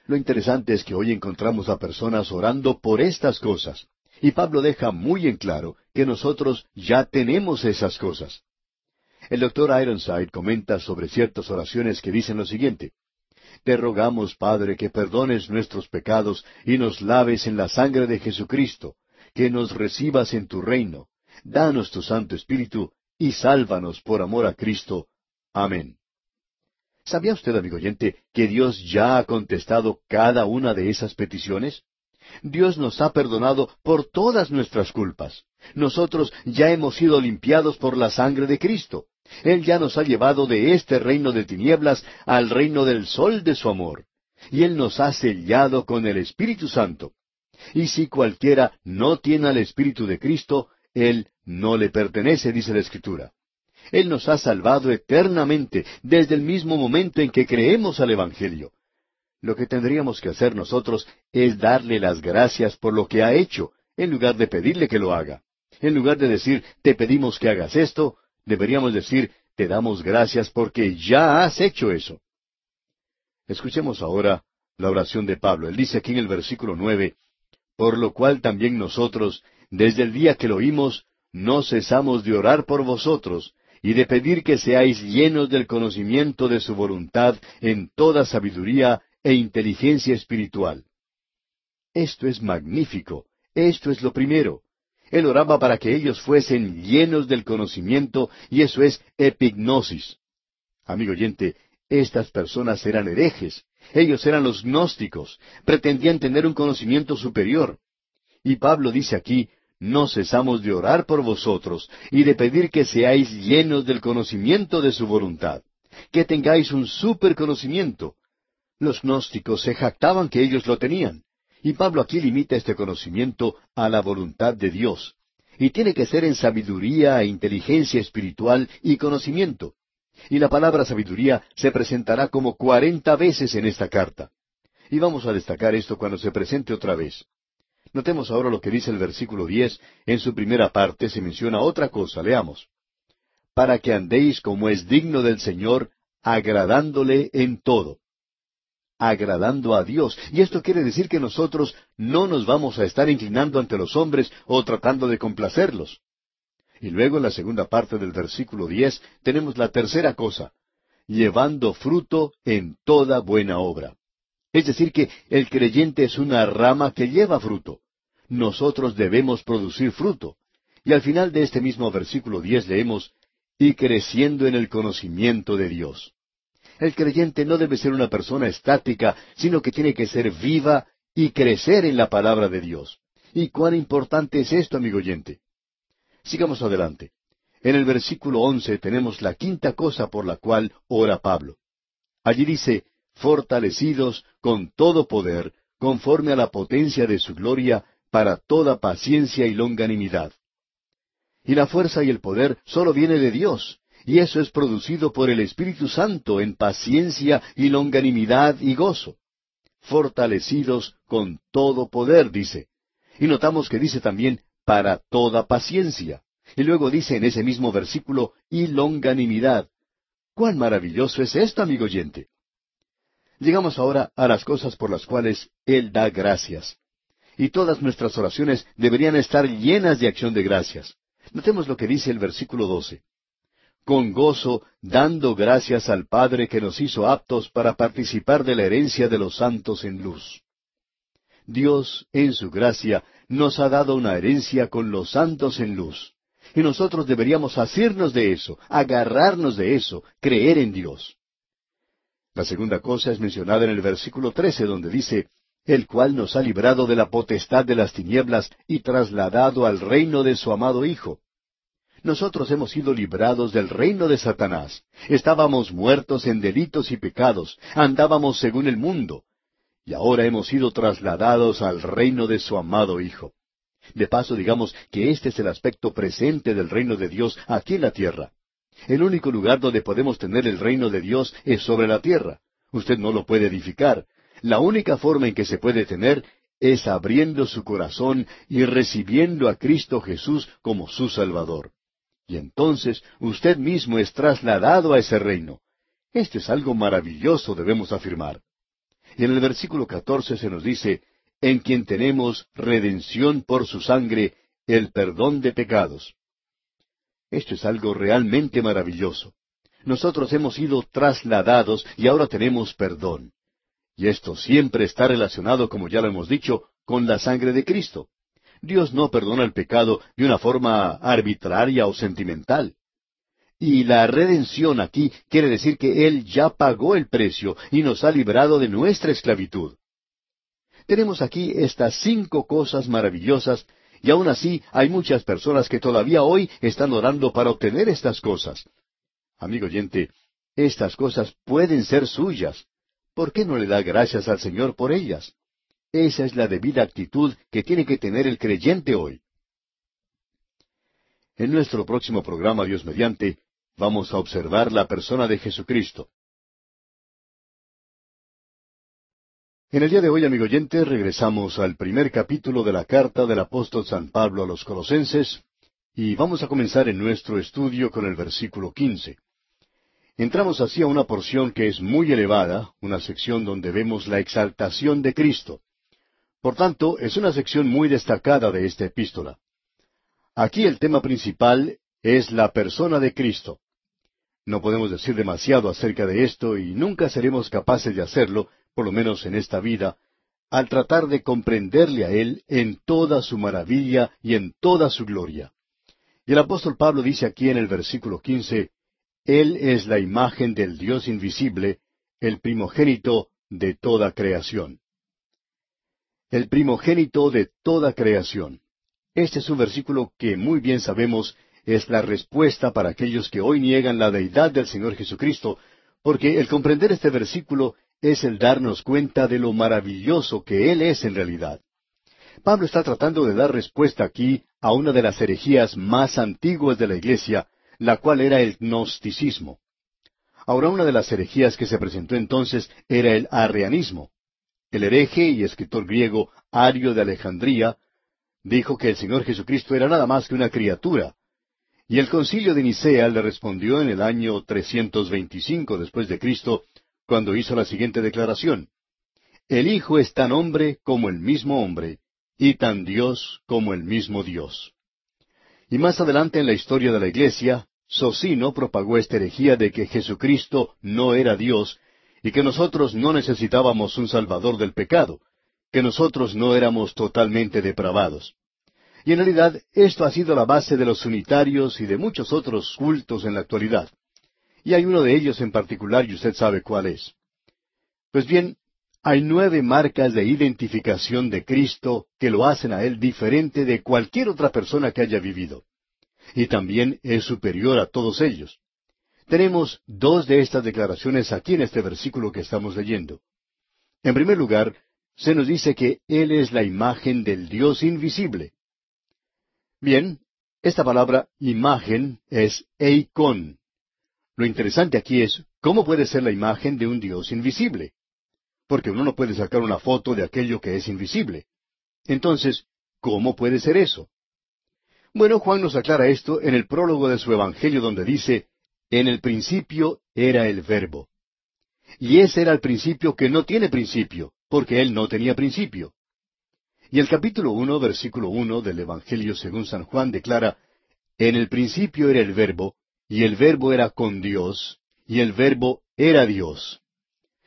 Lo interesante es que hoy encontramos a personas orando por estas cosas. Y Pablo deja muy en claro que nosotros ya tenemos esas cosas. El doctor Ironside comenta sobre ciertas oraciones que dicen lo siguiente. Te rogamos, Padre, que perdones nuestros pecados y nos laves en la sangre de Jesucristo, que nos recibas en tu reino. Danos tu Santo Espíritu y sálvanos por amor a Cristo. Amén. ¿Sabía usted, amigo oyente, que Dios ya ha contestado cada una de esas peticiones? Dios nos ha perdonado por todas nuestras culpas. Nosotros ya hemos sido limpiados por la sangre de Cristo. Él ya nos ha llevado de este reino de tinieblas al reino del sol de su amor. Y Él nos ha sellado con el Espíritu Santo. Y si cualquiera no tiene al Espíritu de Cristo, Él no le pertenece, dice la Escritura. Él nos ha salvado eternamente desde el mismo momento en que creemos al Evangelio. Lo que tendríamos que hacer nosotros es darle las gracias por lo que ha hecho, en lugar de pedirle que lo haga. En lugar de decir, te pedimos que hagas esto, deberíamos decir, te damos gracias porque ya has hecho eso. Escuchemos ahora la oración de Pablo. Él dice aquí en el versículo nueve, por lo cual también nosotros, desde el día que lo oímos, no cesamos de orar por vosotros y de pedir que seáis llenos del conocimiento de su voluntad en toda sabiduría e inteligencia espiritual. Esto es magnífico, esto es lo primero. Él oraba para que ellos fuesen llenos del conocimiento y eso es epignosis. Amigo oyente, estas personas eran herejes, ellos eran los gnósticos, pretendían tener un conocimiento superior. Y Pablo dice aquí, no cesamos de orar por vosotros y de pedir que seáis llenos del conocimiento de su voluntad, que tengáis un superconocimiento. Los gnósticos se jactaban que ellos lo tenían. Y Pablo aquí limita este conocimiento a la voluntad de Dios. Y tiene que ser en sabiduría e inteligencia espiritual y conocimiento. Y la palabra sabiduría se presentará como cuarenta veces en esta carta. Y vamos a destacar esto cuando se presente otra vez. Notemos ahora lo que dice el versículo diez. En su primera parte se menciona otra cosa. Leamos. Para que andéis como es digno del Señor, agradándole en todo agradando a Dios. Y esto quiere decir que nosotros no nos vamos a estar inclinando ante los hombres o tratando de complacerlos. Y luego en la segunda parte del versículo diez tenemos la tercera cosa, llevando fruto en toda buena obra. Es decir, que el creyente es una rama que lleva fruto. Nosotros debemos producir fruto. Y al final de este mismo versículo diez leemos, y creciendo en el conocimiento de Dios. El creyente no debe ser una persona estática, sino que tiene que ser viva y crecer en la palabra de Dios. ¿Y cuán importante es esto, amigo oyente? Sigamos adelante. En el versículo once tenemos la quinta cosa por la cual ora Pablo. Allí dice, fortalecidos con todo poder, conforme a la potencia de su gloria, para toda paciencia y longanimidad. Y la fuerza y el poder solo viene de Dios, y eso es producido por el Espíritu Santo en paciencia y longanimidad y gozo. Fortalecidos con todo poder, dice. Y notamos que dice también para toda paciencia. Y luego dice en ese mismo versículo, y longanimidad. ¡Cuán maravilloso es esto, amigo oyente! Llegamos ahora a las cosas por las cuales Él da gracias. Y todas nuestras oraciones deberían estar llenas de acción de gracias. Notemos lo que dice el versículo doce con gozo, dando gracias al Padre que nos hizo aptos para participar de la herencia de los santos en luz. Dios, en su gracia, nos ha dado una herencia con los santos en luz. Y nosotros deberíamos asirnos de eso, agarrarnos de eso, creer en Dios. La segunda cosa es mencionada en el versículo trece, donde dice, el cual nos ha librado de la potestad de las tinieblas y trasladado al reino de su amado Hijo nosotros hemos sido librados del reino de Satanás. Estábamos muertos en delitos y pecados, andábamos según el mundo, y ahora hemos sido trasladados al reino de su amado Hijo. De paso, digamos que este es el aspecto presente del reino de Dios aquí en la tierra. El único lugar donde podemos tener el reino de Dios es sobre la tierra. Usted no lo puede edificar. La única forma en que se puede tener es abriendo su corazón y recibiendo a Cristo Jesús como su Salvador. Y entonces usted mismo es trasladado a ese reino. Esto es algo maravilloso, debemos afirmar. Y en el versículo catorce se nos dice, en quien tenemos redención por su sangre, el perdón de pecados. Esto es algo realmente maravilloso. Nosotros hemos sido trasladados y ahora tenemos perdón. Y esto siempre está relacionado, como ya lo hemos dicho, con la sangre de Cristo. Dios no perdona el pecado de una forma arbitraria o sentimental. Y la redención aquí quiere decir que Él ya pagó el precio y nos ha librado de nuestra esclavitud. Tenemos aquí estas cinco cosas maravillosas y aún así hay muchas personas que todavía hoy están orando para obtener estas cosas. Amigo oyente, estas cosas pueden ser suyas. ¿Por qué no le da gracias al Señor por ellas? Esa es la debida actitud que tiene que tener el creyente hoy. En nuestro próximo programa, Dios mediante, vamos a observar la persona de Jesucristo. En el día de hoy, amigo oyente, regresamos al primer capítulo de la carta del apóstol San Pablo a los Colosenses y vamos a comenzar en nuestro estudio con el versículo quince. Entramos así a una porción que es muy elevada, una sección donde vemos la exaltación de Cristo. Por tanto, es una sección muy destacada de esta epístola. Aquí el tema principal es la persona de Cristo. No podemos decir demasiado acerca de esto y nunca seremos capaces de hacerlo, por lo menos en esta vida, al tratar de comprenderle a Él en toda su maravilla y en toda su gloria. Y el apóstol Pablo dice aquí en el versículo quince, Él es la imagen del Dios invisible, el primogénito de toda creación. El primogénito de toda creación. Este es un versículo que muy bien sabemos es la respuesta para aquellos que hoy niegan la deidad del Señor Jesucristo, porque el comprender este versículo es el darnos cuenta de lo maravilloso que Él es en realidad. Pablo está tratando de dar respuesta aquí a una de las herejías más antiguas de la Iglesia, la cual era el gnosticismo. Ahora una de las herejías que se presentó entonces era el arrianismo. El hereje y escritor griego Ario de Alejandría dijo que el Señor Jesucristo era nada más que una criatura. Y el concilio de Nicea le respondió en el año 325 después de Cristo cuando hizo la siguiente declaración. El Hijo es tan hombre como el mismo hombre, y tan Dios como el mismo Dios. Y más adelante en la historia de la Iglesia, Socino propagó esta herejía de que Jesucristo no era Dios y que nosotros no necesitábamos un Salvador del pecado, que nosotros no éramos totalmente depravados. Y en realidad esto ha sido la base de los unitarios y de muchos otros cultos en la actualidad. Y hay uno de ellos en particular y usted sabe cuál es. Pues bien, hay nueve marcas de identificación de Cristo que lo hacen a Él diferente de cualquier otra persona que haya vivido. Y también es superior a todos ellos. Tenemos dos de estas declaraciones aquí en este versículo que estamos leyendo. En primer lugar, se nos dice que Él es la imagen del Dios invisible. Bien, esta palabra imagen es eikon, lo interesante aquí es, ¿cómo puede ser la imagen de un Dios invisible? Porque uno no puede sacar una foto de aquello que es invisible. Entonces, ¿cómo puede ser eso? Bueno, Juan nos aclara esto en el prólogo de su Evangelio donde dice, En el principio era el verbo. Y ese era el principio que no tiene principio, porque él no tenía principio. Y el capítulo uno, versículo uno del Evangelio según San Juan declara, En el principio era el verbo, y el verbo era con Dios, y el verbo era Dios.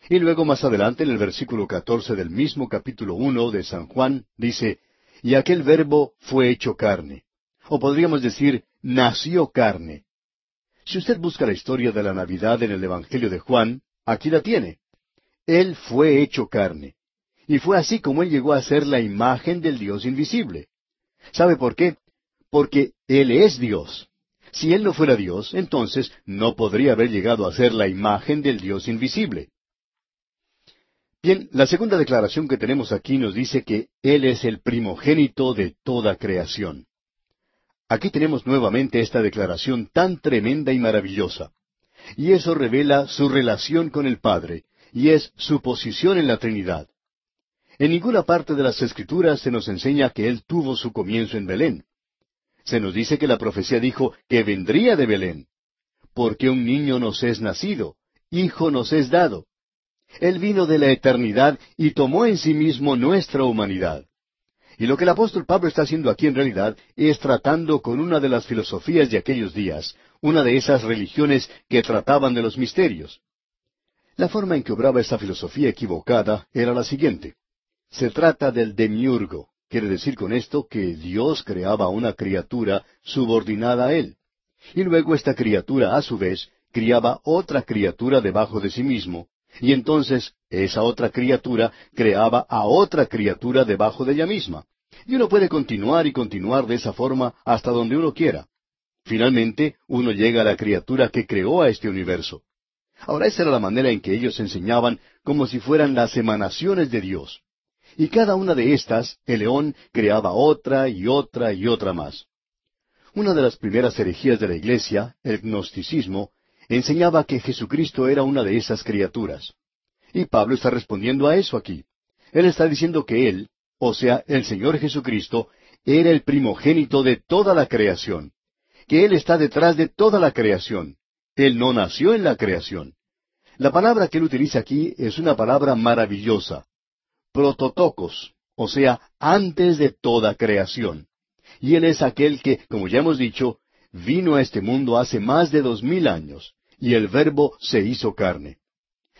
Y luego más adelante en el versículo catorce del mismo capítulo uno de San Juan dice, y aquel verbo fue hecho carne. O podríamos decir, nació carne. Si usted busca la historia de la Navidad en el Evangelio de Juan, aquí la tiene. Él fue hecho carne. Y fue así como él llegó a ser la imagen del Dios invisible. ¿Sabe por qué? Porque Él es Dios. Si Él no fuera Dios, entonces no podría haber llegado a ser la imagen del Dios invisible. Bien, la segunda declaración que tenemos aquí nos dice que Él es el primogénito de toda creación. Aquí tenemos nuevamente esta declaración tan tremenda y maravillosa. Y eso revela su relación con el Padre, y es su posición en la Trinidad. En ninguna parte de las Escrituras se nos enseña que Él tuvo su comienzo en Belén. Se nos dice que la profecía dijo que vendría de Belén, porque un niño nos es nacido, hijo nos es dado. Él vino de la eternidad y tomó en sí mismo nuestra humanidad. Y lo que el apóstol Pablo está haciendo aquí en realidad es tratando con una de las filosofías de aquellos días, una de esas religiones que trataban de los misterios. La forma en que obraba esa filosofía equivocada era la siguiente. Se trata del demiurgo. Quiere decir con esto que Dios creaba una criatura subordinada a Él. Y luego esta criatura, a su vez, criaba otra criatura debajo de sí mismo, y entonces esa otra criatura creaba a otra criatura debajo de ella misma. Y uno puede continuar y continuar de esa forma hasta donde uno quiera. Finalmente, uno llega a la criatura que creó a este universo. Ahora esa era la manera en que ellos enseñaban como si fueran las emanaciones de Dios. Y cada una de estas, el león creaba otra y otra y otra más. Una de las primeras herejías de la Iglesia, el gnosticismo, enseñaba que Jesucristo era una de esas criaturas. Y Pablo está respondiendo a eso aquí. Él está diciendo que Él, o sea, el Señor Jesucristo, era el primogénito de toda la creación, que Él está detrás de toda la creación. Él no nació en la creación. La palabra que él utiliza aquí es una palabra maravillosa, prototocos, o sea, antes de toda creación. Y Él es aquel que, como ya hemos dicho, vino a este mundo hace más de dos mil años, y el Verbo se hizo carne.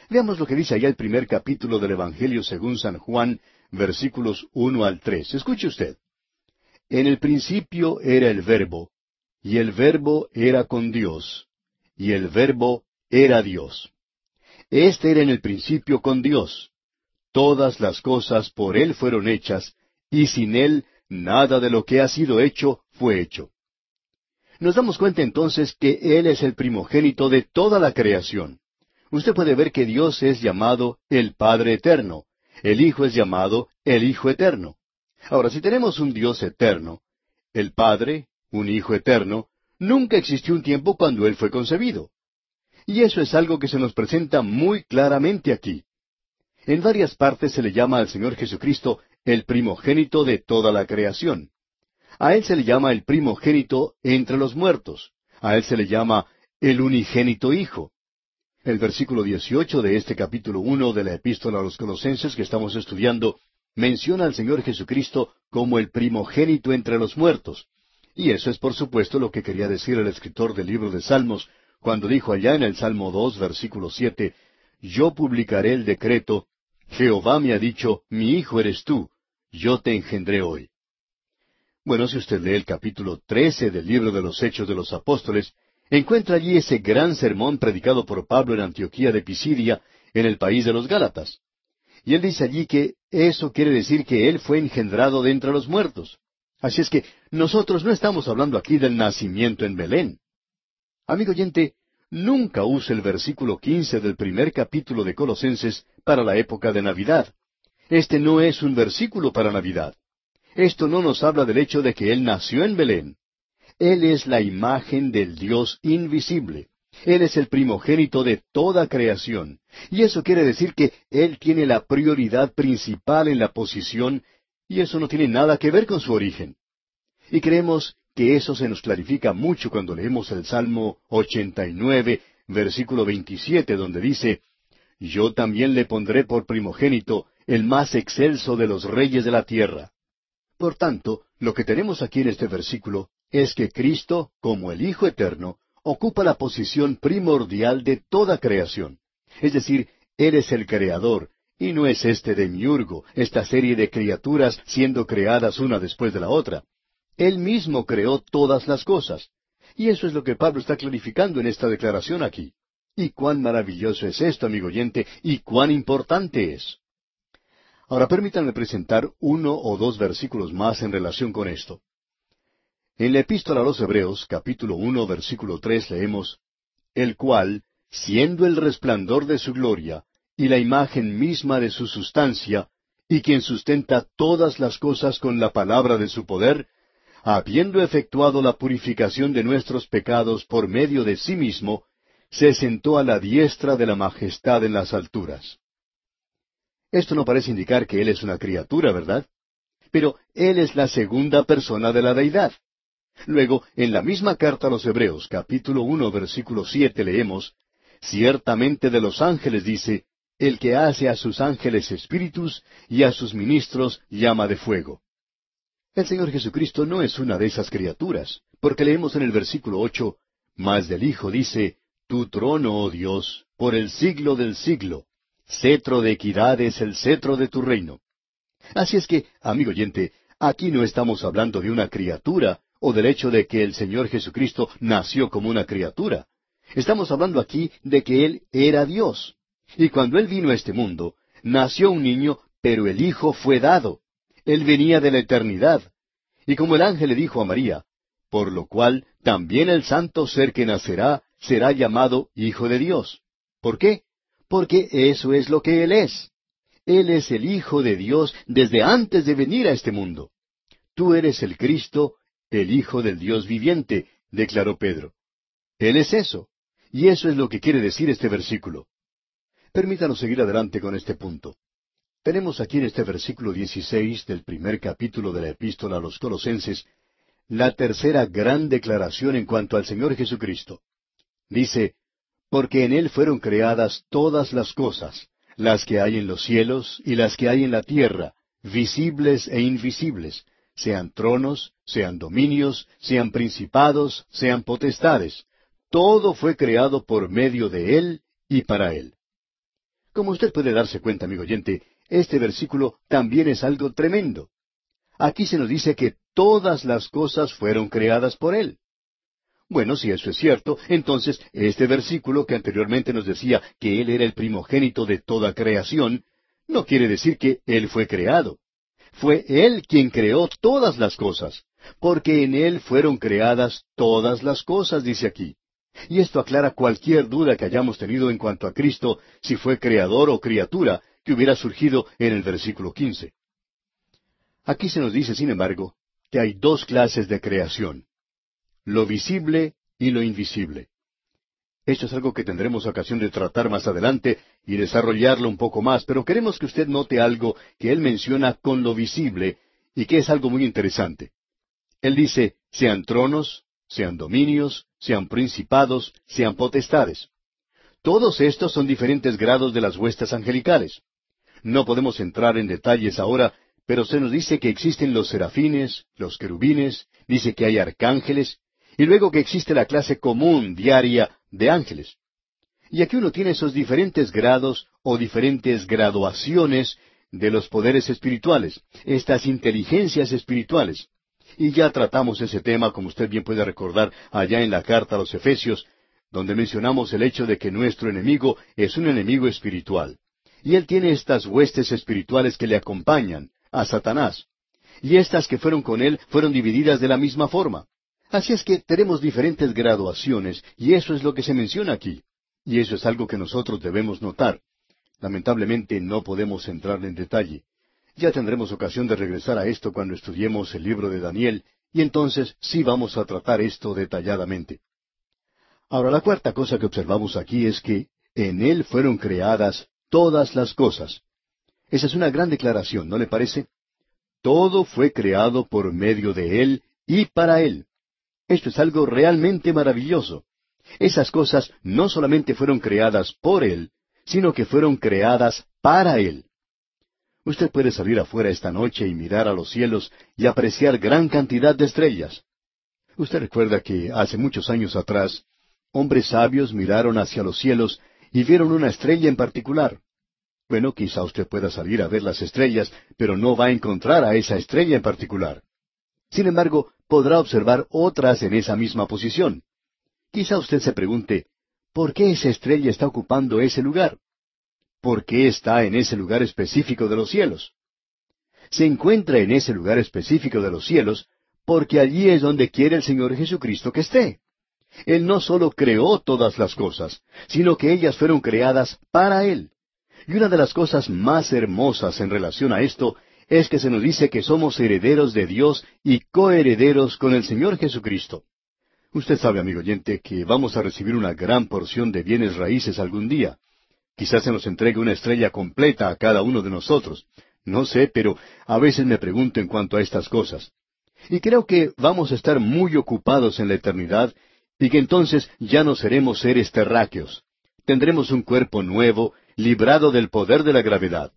Veamos lo que dice allá el primer capítulo del Evangelio según San Juan, versículos uno al tres. Escuche usted. En el principio era el Verbo, y el Verbo era con Dios, y el Verbo era Dios. Este era en el principio con Dios. Todas las cosas por Él fueron hechas, y sin Él nada de lo que ha sido hecho fue hecho. Nos damos cuenta entonces que Él es el primogénito de toda la creación. Usted puede ver que Dios es llamado el Padre Eterno, el Hijo es llamado el Hijo Eterno. Ahora, si tenemos un Dios eterno, el Padre, un Hijo eterno, nunca existió un tiempo cuando Él fue concebido. Y eso es algo que se nos presenta muy claramente aquí. En varias partes se le llama al Señor Jesucristo el primogénito de toda la creación. A Él se le llama el primogénito entre los muertos. A Él se le llama el unigénito Hijo. El versículo 18 de este capítulo 1 de la epístola a los Colosenses que estamos estudiando menciona al Señor Jesucristo como el primogénito entre los muertos. Y eso es por supuesto lo que quería decir el escritor del libro de Salmos cuando dijo allá en el Salmo 2, versículo 7, Yo publicaré el decreto, Jehová me ha dicho, mi hijo eres tú, yo te engendré hoy. Bueno, si usted lee el capítulo 13 del libro de los Hechos de los Apóstoles, encuentra allí ese gran sermón predicado por Pablo en Antioquía de Pisidia, en el país de los Gálatas. Y él dice allí que eso quiere decir que él fue engendrado de entre los muertos. Así es que nosotros no estamos hablando aquí del nacimiento en Belén. Amigo oyente, nunca use el versículo quince del primer capítulo de Colosenses para la época de Navidad. Este no es un versículo para Navidad. Esto no nos habla del hecho de que Él nació en Belén. Él es la imagen del Dios invisible. Él es el primogénito de toda creación. Y eso quiere decir que Él tiene la prioridad principal en la posición, y eso no tiene nada que ver con su origen. Y creemos que eso se nos clarifica mucho cuando leemos el Salmo 89, versículo 27, donde dice, Yo también le pondré por primogénito el más excelso de los reyes de la tierra. Por tanto, lo que tenemos aquí en este versículo es que Cristo, como el Hijo Eterno, ocupa la posición primordial de toda creación. Es decir, Él es el Creador, y no es este demiurgo, esta serie de criaturas siendo creadas una después de la otra. Él mismo creó todas las cosas. Y eso es lo que Pablo está clarificando en esta declaración aquí. Y cuán maravilloso es esto, amigo oyente, y cuán importante es. Ahora permítanme presentar uno o dos versículos más en relación con esto. En la epístola a los Hebreos, capítulo uno, versículo tres, leemos, El cual, siendo el resplandor de su gloria, y la imagen misma de su sustancia, y quien sustenta todas las cosas con la palabra de su poder, habiendo efectuado la purificación de nuestros pecados por medio de sí mismo, se sentó a la diestra de la majestad en las alturas. Esto no parece indicar que Él es una criatura, ¿verdad? Pero Él es la segunda persona de la deidad. Luego, en la misma carta a los Hebreos, capítulo uno, versículo siete, leemos, Ciertamente de los ángeles dice, el que hace a sus ángeles espíritus y a sus ministros llama de fuego. El Señor Jesucristo no es una de esas criaturas, porque leemos en el versículo ocho, Mas del Hijo dice, Tu trono, oh Dios, por el siglo del siglo, cetro de equidad es el cetro de tu reino. Así es que, amigo oyente, aquí no estamos hablando de una criatura o del hecho de que el Señor Jesucristo nació como una criatura. Estamos hablando aquí de que Él era Dios. Y cuando Él vino a este mundo, nació un niño, pero el Hijo fue dado. Él venía de la eternidad. Y como el ángel le dijo a María, por lo cual también el santo ser que nacerá será llamado Hijo de Dios. ¿Por qué? Porque eso es lo que Él es. Él es el Hijo de Dios desde antes de venir a este mundo. Tú eres el Cristo, el Hijo del Dios viviente, declaró Pedro. Él es eso. Y eso es lo que quiere decir este versículo. Permítanos seguir adelante con este punto. Tenemos aquí en este versículo 16 del primer capítulo de la epístola a los Colosenses la tercera gran declaración en cuanto al Señor Jesucristo. Dice, porque en Él fueron creadas todas las cosas, las que hay en los cielos y las que hay en la tierra, visibles e invisibles, sean tronos, sean dominios, sean principados, sean potestades. Todo fue creado por medio de Él y para Él. Como usted puede darse cuenta, amigo oyente, este versículo también es algo tremendo. Aquí se nos dice que todas las cosas fueron creadas por Él. Bueno, si eso es cierto, entonces este versículo que anteriormente nos decía que Él era el primogénito de toda creación, no quiere decir que Él fue creado. Fue Él quien creó todas las cosas, porque en Él fueron creadas todas las cosas, dice aquí. Y esto aclara cualquier duda que hayamos tenido en cuanto a Cristo, si fue creador o criatura, que hubiera surgido en el versículo quince. Aquí se nos dice, sin embargo, que hay dos clases de creación, lo visible y lo invisible. Esto es algo que tendremos ocasión de tratar más adelante y desarrollarlo un poco más, pero queremos que usted note algo que él menciona con lo visible y que es algo muy interesante. Él dice, sean tronos, sean dominios, sean principados, sean potestades. Todos estos son diferentes grados de las huestes angelicales. No podemos entrar en detalles ahora, pero se nos dice que existen los serafines, los querubines, dice que hay arcángeles, y luego que existe la clase común, diaria, de ángeles. Y aquí uno tiene esos diferentes grados o diferentes graduaciones de los poderes espirituales, estas inteligencias espirituales. Y ya tratamos ese tema, como usted bien puede recordar, allá en la carta a los Efesios, donde mencionamos el hecho de que nuestro enemigo es un enemigo espiritual. Y él tiene estas huestes espirituales que le acompañan, a Satanás. Y estas que fueron con él fueron divididas de la misma forma. Así es que tenemos diferentes graduaciones, y eso es lo que se menciona aquí. Y eso es algo que nosotros debemos notar. Lamentablemente no podemos entrar en detalle. Ya tendremos ocasión de regresar a esto cuando estudiemos el libro de Daniel, y entonces sí vamos a tratar esto detalladamente. Ahora, la cuarta cosa que observamos aquí es que en Él fueron creadas todas las cosas. Esa es una gran declaración, ¿no le parece? Todo fue creado por medio de Él y para Él. Esto es algo realmente maravilloso. Esas cosas no solamente fueron creadas por Él, sino que fueron creadas para Él. Usted puede salir afuera esta noche y mirar a los cielos y apreciar gran cantidad de estrellas. Usted recuerda que hace muchos años atrás, hombres sabios miraron hacia los cielos y vieron una estrella en particular. Bueno, quizá usted pueda salir a ver las estrellas, pero no va a encontrar a esa estrella en particular. Sin embargo, podrá observar otras en esa misma posición. Quizá usted se pregunte, ¿por qué esa estrella está ocupando ese lugar? ¿Por qué está en ese lugar específico de los cielos? Se encuentra en ese lugar específico de los cielos porque allí es donde quiere el Señor Jesucristo que esté. Él no solo creó todas las cosas, sino que ellas fueron creadas para Él. Y una de las cosas más hermosas en relación a esto es que se nos dice que somos herederos de Dios y coherederos con el Señor Jesucristo. Usted sabe, amigo oyente, que vamos a recibir una gran porción de bienes raíces algún día. Quizás se nos entregue una estrella completa a cada uno de nosotros. No sé, pero a veces me pregunto en cuanto a estas cosas. Y creo que vamos a estar muy ocupados en la eternidad y que entonces ya no seremos seres terráqueos. Tendremos un cuerpo nuevo, librado del poder de la gravedad.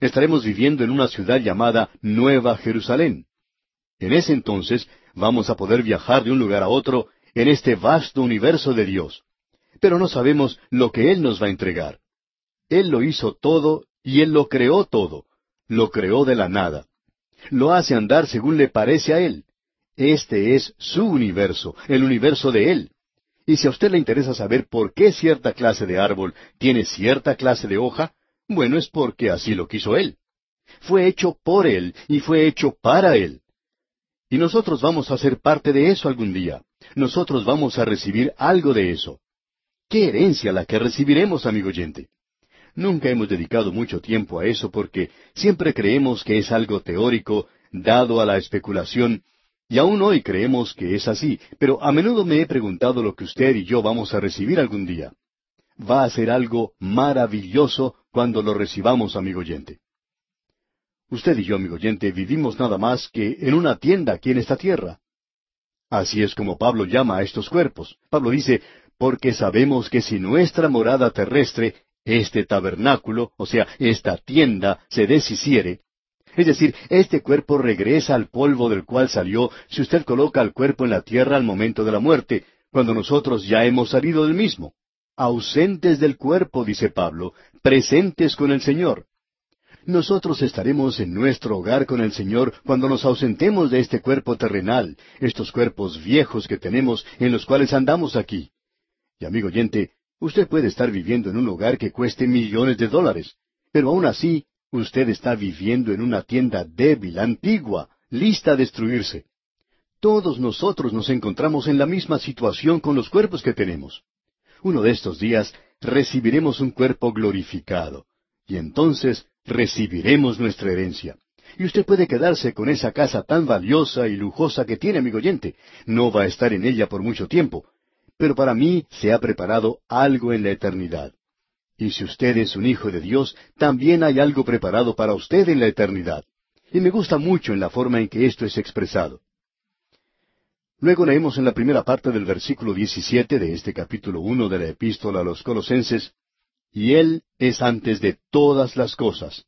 Estaremos viviendo en una ciudad llamada Nueva Jerusalén. En ese entonces vamos a poder viajar de un lugar a otro en este vasto universo de Dios. Pero no sabemos lo que Él nos va a entregar. Él lo hizo todo y Él lo creó todo. Lo creó de la nada. Lo hace andar según le parece a Él. Este es su universo, el universo de Él. Y si a usted le interesa saber por qué cierta clase de árbol tiene cierta clase de hoja, bueno, es porque así lo quiso Él. Fue hecho por Él y fue hecho para Él. Y nosotros vamos a ser parte de eso algún día. Nosotros vamos a recibir algo de eso. ¿Qué herencia la que recibiremos, amigo oyente? Nunca hemos dedicado mucho tiempo a eso porque siempre creemos que es algo teórico, dado a la especulación, y aún hoy creemos que es así, pero a menudo me he preguntado lo que usted y yo vamos a recibir algún día. Va a ser algo maravilloso cuando lo recibamos, amigo oyente. Usted y yo, amigo oyente, vivimos nada más que en una tienda aquí en esta tierra. Así es como Pablo llama a estos cuerpos. Pablo dice, porque sabemos que si nuestra morada terrestre, este tabernáculo, o sea, esta tienda, se deshiciere, es decir, este cuerpo regresa al polvo del cual salió si usted coloca el cuerpo en la tierra al momento de la muerte, cuando nosotros ya hemos salido del mismo. Ausentes del cuerpo, dice Pablo, presentes con el Señor. Nosotros estaremos en nuestro hogar con el Señor cuando nos ausentemos de este cuerpo terrenal, estos cuerpos viejos que tenemos en los cuales andamos aquí. Y amigo oyente, usted puede estar viviendo en un hogar que cueste millones de dólares, pero aún así usted está viviendo en una tienda débil, antigua, lista a destruirse. Todos nosotros nos encontramos en la misma situación con los cuerpos que tenemos. Uno de estos días recibiremos un cuerpo glorificado, y entonces recibiremos nuestra herencia. Y usted puede quedarse con esa casa tan valiosa y lujosa que tiene, amigo oyente. No va a estar en ella por mucho tiempo. Pero para mí se ha preparado algo en la eternidad. Y si usted es un hijo de Dios, también hay algo preparado para usted en la eternidad. Y me gusta mucho en la forma en que esto es expresado. Luego leemos en la primera parte del versículo 17 de este capítulo 1 de la epístola a los Colosenses, y Él es antes de todas las cosas.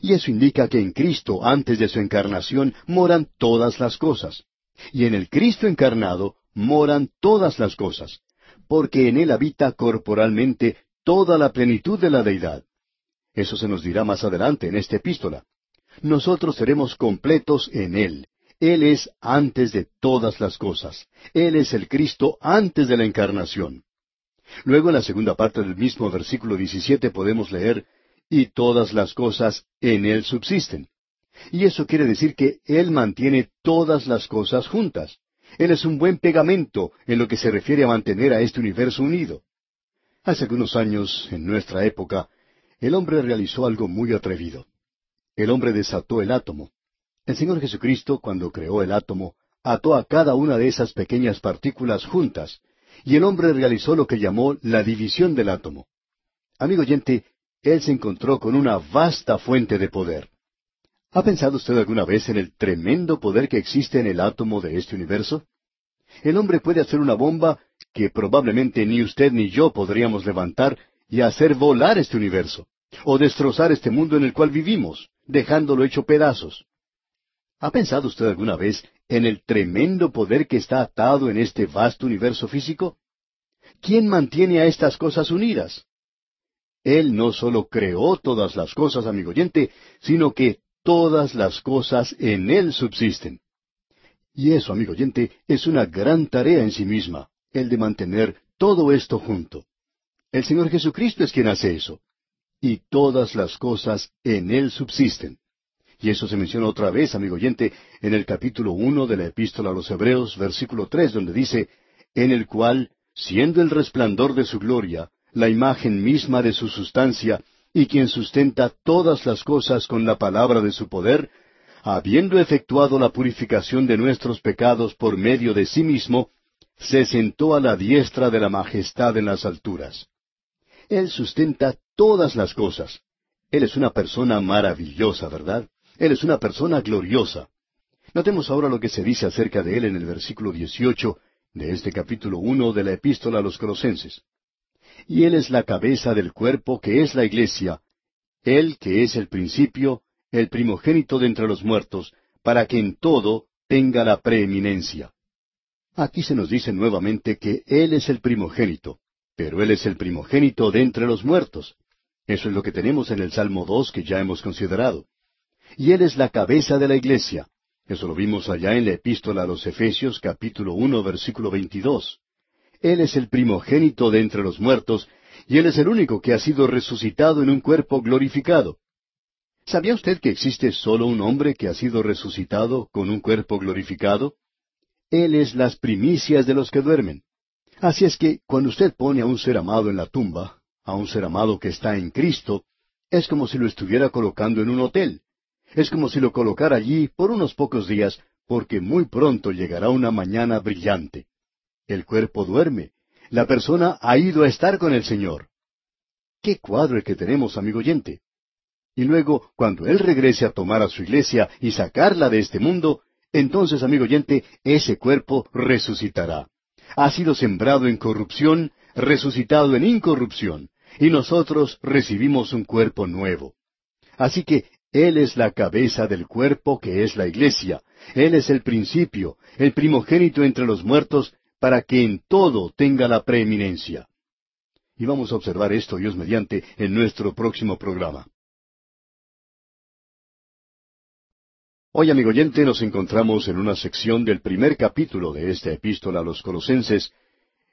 Y eso indica que en Cristo, antes de su encarnación, moran todas las cosas. Y en el Cristo encarnado moran todas las cosas, porque en Él habita corporalmente toda la plenitud de la deidad. Eso se nos dirá más adelante en esta epístola. Nosotros seremos completos en Él. Él es antes de todas las cosas. Él es el Cristo antes de la encarnación. Luego en la segunda parte del mismo versículo 17 podemos leer, y todas las cosas en Él subsisten. Y eso quiere decir que Él mantiene todas las cosas juntas. Él es un buen pegamento en lo que se refiere a mantener a este universo unido. Hace algunos años, en nuestra época, el hombre realizó algo muy atrevido. El hombre desató el átomo. El Señor Jesucristo, cuando creó el átomo, ató a cada una de esas pequeñas partículas juntas, y el hombre realizó lo que llamó la división del átomo. Amigo oyente, él se encontró con una vasta fuente de poder. ¿Ha pensado usted alguna vez en el tremendo poder que existe en el átomo de este universo? El hombre puede hacer una bomba que probablemente ni usted ni yo podríamos levantar y hacer volar este universo, o destrozar este mundo en el cual vivimos, dejándolo hecho pedazos. ¿Ha pensado usted alguna vez en el tremendo poder que está atado en este vasto universo físico? ¿Quién mantiene a estas cosas unidas? Él no sólo creó todas las cosas, amigo oyente, sino que todas las cosas en Él subsisten. Y eso, amigo oyente, es una gran tarea en sí misma, el de mantener todo esto junto. El Señor Jesucristo es quien hace eso. Y todas las cosas en Él subsisten. Y eso se menciona otra vez, amigo oyente, en el capítulo uno de la Epístola a los Hebreos, versículo tres, donde dice, en el cual, siendo el resplandor de su gloria, la imagen misma de su sustancia, y quien sustenta todas las cosas con la palabra de su poder, habiendo efectuado la purificación de nuestros pecados por medio de sí mismo, se sentó a la diestra de la majestad en las alturas. Él sustenta todas las cosas. Él es una persona maravillosa, ¿verdad? Él es una persona gloriosa. Notemos ahora lo que se dice acerca de él en el versículo 18 de este capítulo uno de la epístola a los Colosenses. Y él es la cabeza del cuerpo que es la iglesia, él que es el principio, el primogénito de entre los muertos, para que en todo tenga la preeminencia. Aquí se nos dice nuevamente que Él es el primogénito, pero Él es el primogénito de entre los muertos. Eso es lo que tenemos en el Salmo 2 que ya hemos considerado. Y Él es la cabeza de la iglesia. Eso lo vimos allá en la epístola a los Efesios capítulo 1 versículo 22. Él es el primogénito de entre los muertos, y Él es el único que ha sido resucitado en un cuerpo glorificado. ¿Sabía usted que existe solo un hombre que ha sido resucitado con un cuerpo glorificado? Él es las primicias de los que duermen. Así es que cuando usted pone a un ser amado en la tumba, a un ser amado que está en Cristo, es como si lo estuviera colocando en un hotel. Es como si lo colocara allí por unos pocos días, porque muy pronto llegará una mañana brillante. El cuerpo duerme. La persona ha ido a estar con el Señor. ¡Qué cuadro el que tenemos, amigo oyente! Y luego, cuando Él regrese a tomar a su iglesia y sacarla de este mundo, entonces, amigo oyente, ese cuerpo resucitará. Ha sido sembrado en corrupción, resucitado en incorrupción, y nosotros recibimos un cuerpo nuevo. Así que Él es la cabeza del cuerpo que es la iglesia. Él es el principio, el primogénito entre los muertos, para que en todo tenga la preeminencia. Y vamos a observar esto, Dios mediante, en nuestro próximo programa. Hoy, amigo oyente, nos encontramos en una sección del primer capítulo de esta epístola a los colosenses,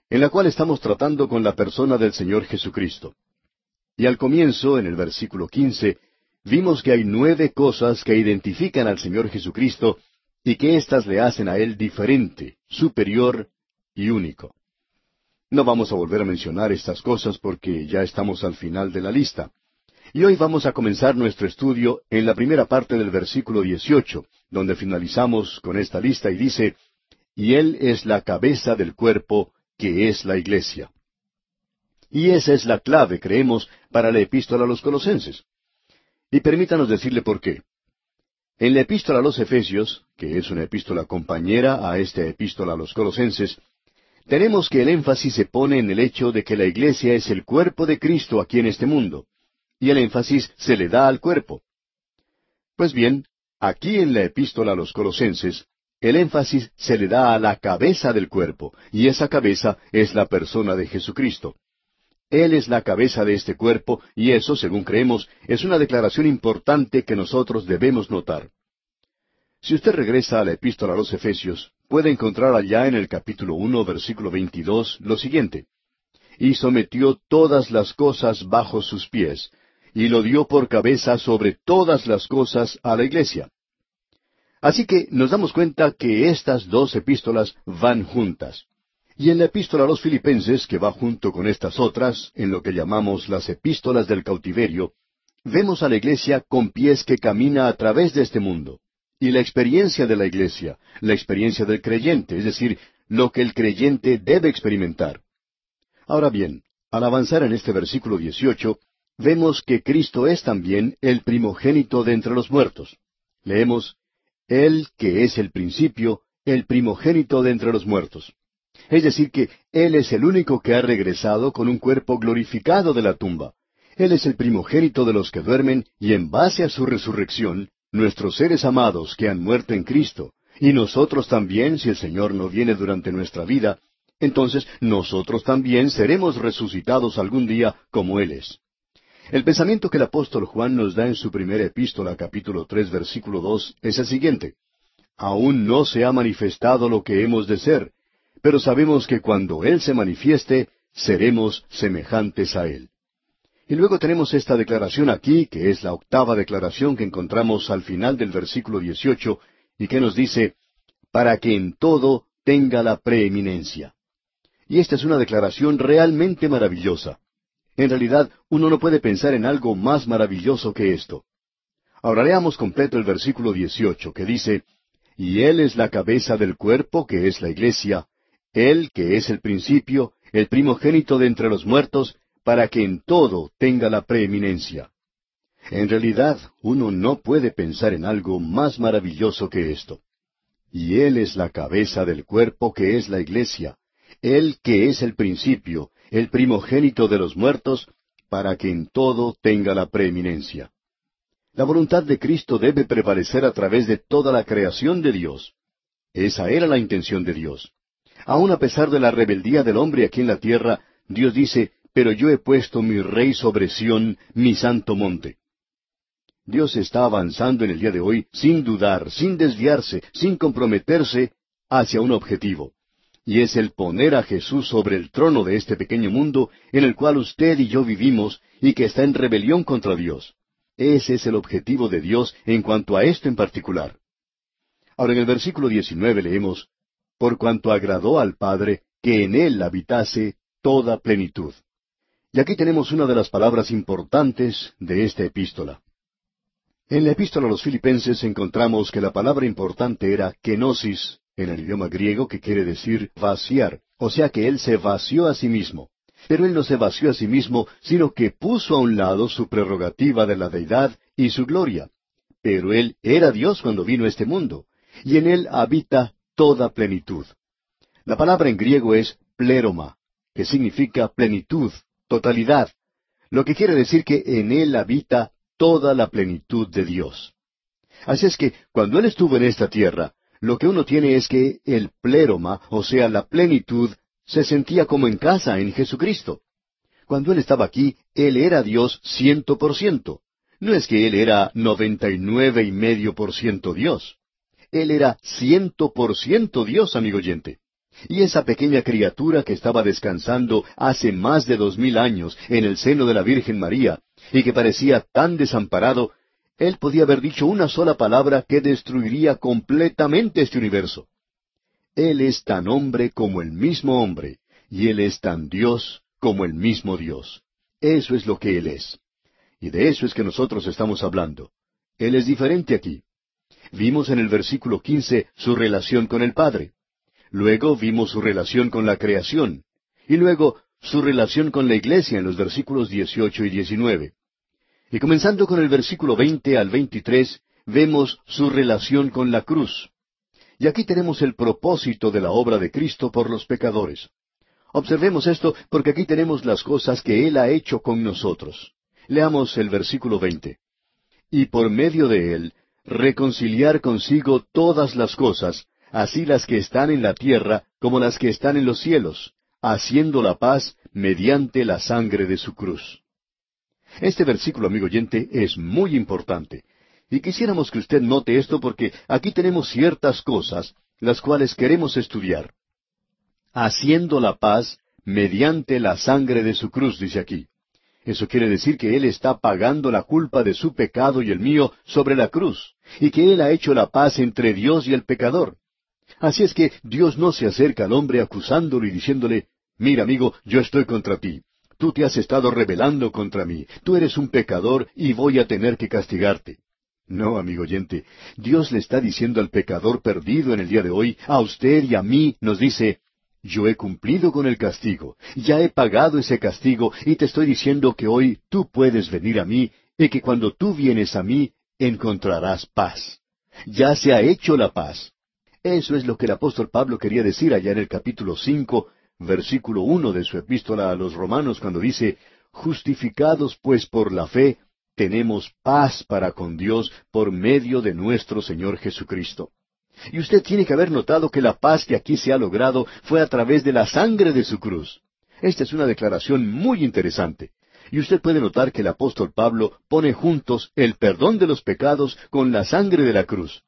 en la cual estamos tratando con la persona del Señor Jesucristo. Y al comienzo, en el versículo quince, vimos que hay nueve cosas que identifican al Señor Jesucristo y que éstas le hacen a Él diferente, superior y único. No vamos a volver a mencionar estas cosas porque ya estamos al final de la lista. Y hoy vamos a comenzar nuestro estudio en la primera parte del versículo 18, donde finalizamos con esta lista y dice, y Él es la cabeza del cuerpo, que es la iglesia. Y esa es la clave, creemos, para la epístola a los colosenses. Y permítanos decirle por qué. En la epístola a los Efesios, que es una epístola compañera a esta epístola a los colosenses, tenemos que el énfasis se pone en el hecho de que la iglesia es el cuerpo de Cristo aquí en este mundo y el énfasis se le da al cuerpo. Pues bien, aquí en la epístola a los colosenses, el énfasis se le da a la cabeza del cuerpo, y esa cabeza es la persona de Jesucristo. Él es la cabeza de este cuerpo, y eso, según creemos, es una declaración importante que nosotros debemos notar. Si usted regresa a la epístola a los Efesios, puede encontrar allá en el capítulo uno, versículo veintidós, lo siguiente. Y sometió todas las cosas bajo sus pies, y lo dio por cabeza sobre todas las cosas a la iglesia. Así que nos damos cuenta que estas dos epístolas van juntas. Y en la epístola a los filipenses, que va junto con estas otras, en lo que llamamos las epístolas del cautiverio, vemos a la iglesia con pies que camina a través de este mundo. Y la experiencia de la iglesia, la experiencia del creyente, es decir, lo que el creyente debe experimentar. Ahora bien, al avanzar en este versículo 18, vemos que Cristo es también el primogénito de entre los muertos. Leemos, Él que es el principio, el primogénito de entre los muertos. Es decir, que Él es el único que ha regresado con un cuerpo glorificado de la tumba. Él es el primogénito de los que duermen y en base a su resurrección, nuestros seres amados que han muerto en Cristo, y nosotros también, si el Señor no viene durante nuestra vida, entonces nosotros también seremos resucitados algún día como Él es. El pensamiento que el apóstol Juan nos da en su primera epístola, capítulo tres, versículo dos, es el siguiente. Aún no se ha manifestado lo que hemos de ser, pero sabemos que cuando Él se manifieste, seremos semejantes a Él. Y luego tenemos esta declaración aquí, que es la octava declaración que encontramos al final del versículo 18, y que nos dice, para que en todo tenga la preeminencia. Y esta es una declaración realmente maravillosa. En realidad, uno no puede pensar en algo más maravilloso que esto. Ahora leamos completo el versículo 18, que dice, Y Él es la cabeza del cuerpo, que es la iglesia, Él que es el principio, el primogénito de entre los muertos, para que en todo tenga la preeminencia. En realidad, uno no puede pensar en algo más maravilloso que esto. Y Él es la cabeza del cuerpo que es la iglesia, Él que es el principio, el primogénito de los muertos, para que en todo tenga la preeminencia. La voluntad de Cristo debe prevalecer a través de toda la creación de Dios. Esa era la intención de Dios. Aun a pesar de la rebeldía del hombre aquí en la tierra, Dios dice, pero yo he puesto mi rey sobre Sión, mi santo monte. Dios está avanzando en el día de hoy sin dudar, sin desviarse, sin comprometerse hacia un objetivo. Y es el poner a Jesús sobre el trono de este pequeño mundo en el cual usted y yo vivimos y que está en rebelión contra Dios. Ese es el objetivo de Dios en cuanto a esto en particular. Ahora en el versículo 19 leemos, Por cuanto agradó al Padre que en él habitase toda plenitud. Y aquí tenemos una de las palabras importantes de esta epístola. En la epístola a los filipenses encontramos que la palabra importante era kenosis, en el idioma griego que quiere decir vaciar, o sea que él se vació a sí mismo. Pero él no se vació a sí mismo, sino que puso a un lado su prerrogativa de la deidad y su gloria. Pero él era Dios cuando vino a este mundo, y en él habita toda plenitud. La palabra en griego es pleroma, que significa plenitud, totalidad, lo que quiere decir que en Él habita toda la plenitud de Dios. Así es que cuando Él estuvo en esta tierra, lo que uno tiene es que el pléroma, o sea, la plenitud, se sentía como en casa en Jesucristo. Cuando Él estaba aquí, Él era Dios ciento por ciento. No es que Él era noventa y nueve y medio por ciento Dios. Él era ciento por ciento Dios, amigo oyente. Y esa pequeña criatura que estaba descansando hace más de dos mil años en el seno de la Virgen María, y que parecía tan desamparado, él podía haber dicho una sola palabra que destruiría completamente este universo. Él es tan hombre como el mismo hombre, y Él es tan Dios como el mismo Dios. Eso es lo que Él es. Y de eso es que nosotros estamos hablando. Él es diferente aquí. Vimos en el versículo quince su relación con el Padre. Luego vimos su relación con la creación. Y luego su relación con la iglesia en los versículos 18 y 19. Y comenzando con el versículo 20 al 23, vemos su relación con la cruz. Y aquí tenemos el propósito de la obra de Cristo por los pecadores. Observemos esto porque aquí tenemos las cosas que Él ha hecho con nosotros. Leamos el versículo 20. Y por medio de Él, reconciliar consigo todas las cosas, así las que están en la tierra como las que están en los cielos, haciendo la paz mediante la sangre de su cruz. Este versículo, amigo oyente, es muy importante. Y quisiéramos que usted note esto porque aquí tenemos ciertas cosas las cuales queremos estudiar. Haciendo la paz mediante la sangre de su cruz, dice aquí. Eso quiere decir que Él está pagando la culpa de su pecado y el mío sobre la cruz, y que Él ha hecho la paz entre Dios y el pecador. Así es que Dios no se acerca al hombre acusándolo y diciéndole, mira amigo, yo estoy contra ti. Tú te has estado rebelando contra mí. Tú eres un pecador y voy a tener que castigarte. No, amigo oyente, Dios le está diciendo al pecador perdido en el día de hoy, a usted y a mí, nos dice, yo he cumplido con el castigo, ya he pagado ese castigo y te estoy diciendo que hoy tú puedes venir a mí y que cuando tú vienes a mí encontrarás paz. Ya se ha hecho la paz. Eso es lo que el apóstol Pablo quería decir allá en el capítulo cinco, versículo uno de su epístola a los romanos, cuando dice, Justificados pues por la fe, tenemos paz para con Dios por medio de nuestro Señor Jesucristo. Y usted tiene que haber notado que la paz que aquí se ha logrado fue a través de la sangre de su cruz. Esta es una declaración muy interesante. Y usted puede notar que el apóstol Pablo pone juntos el perdón de los pecados con la sangre de la cruz.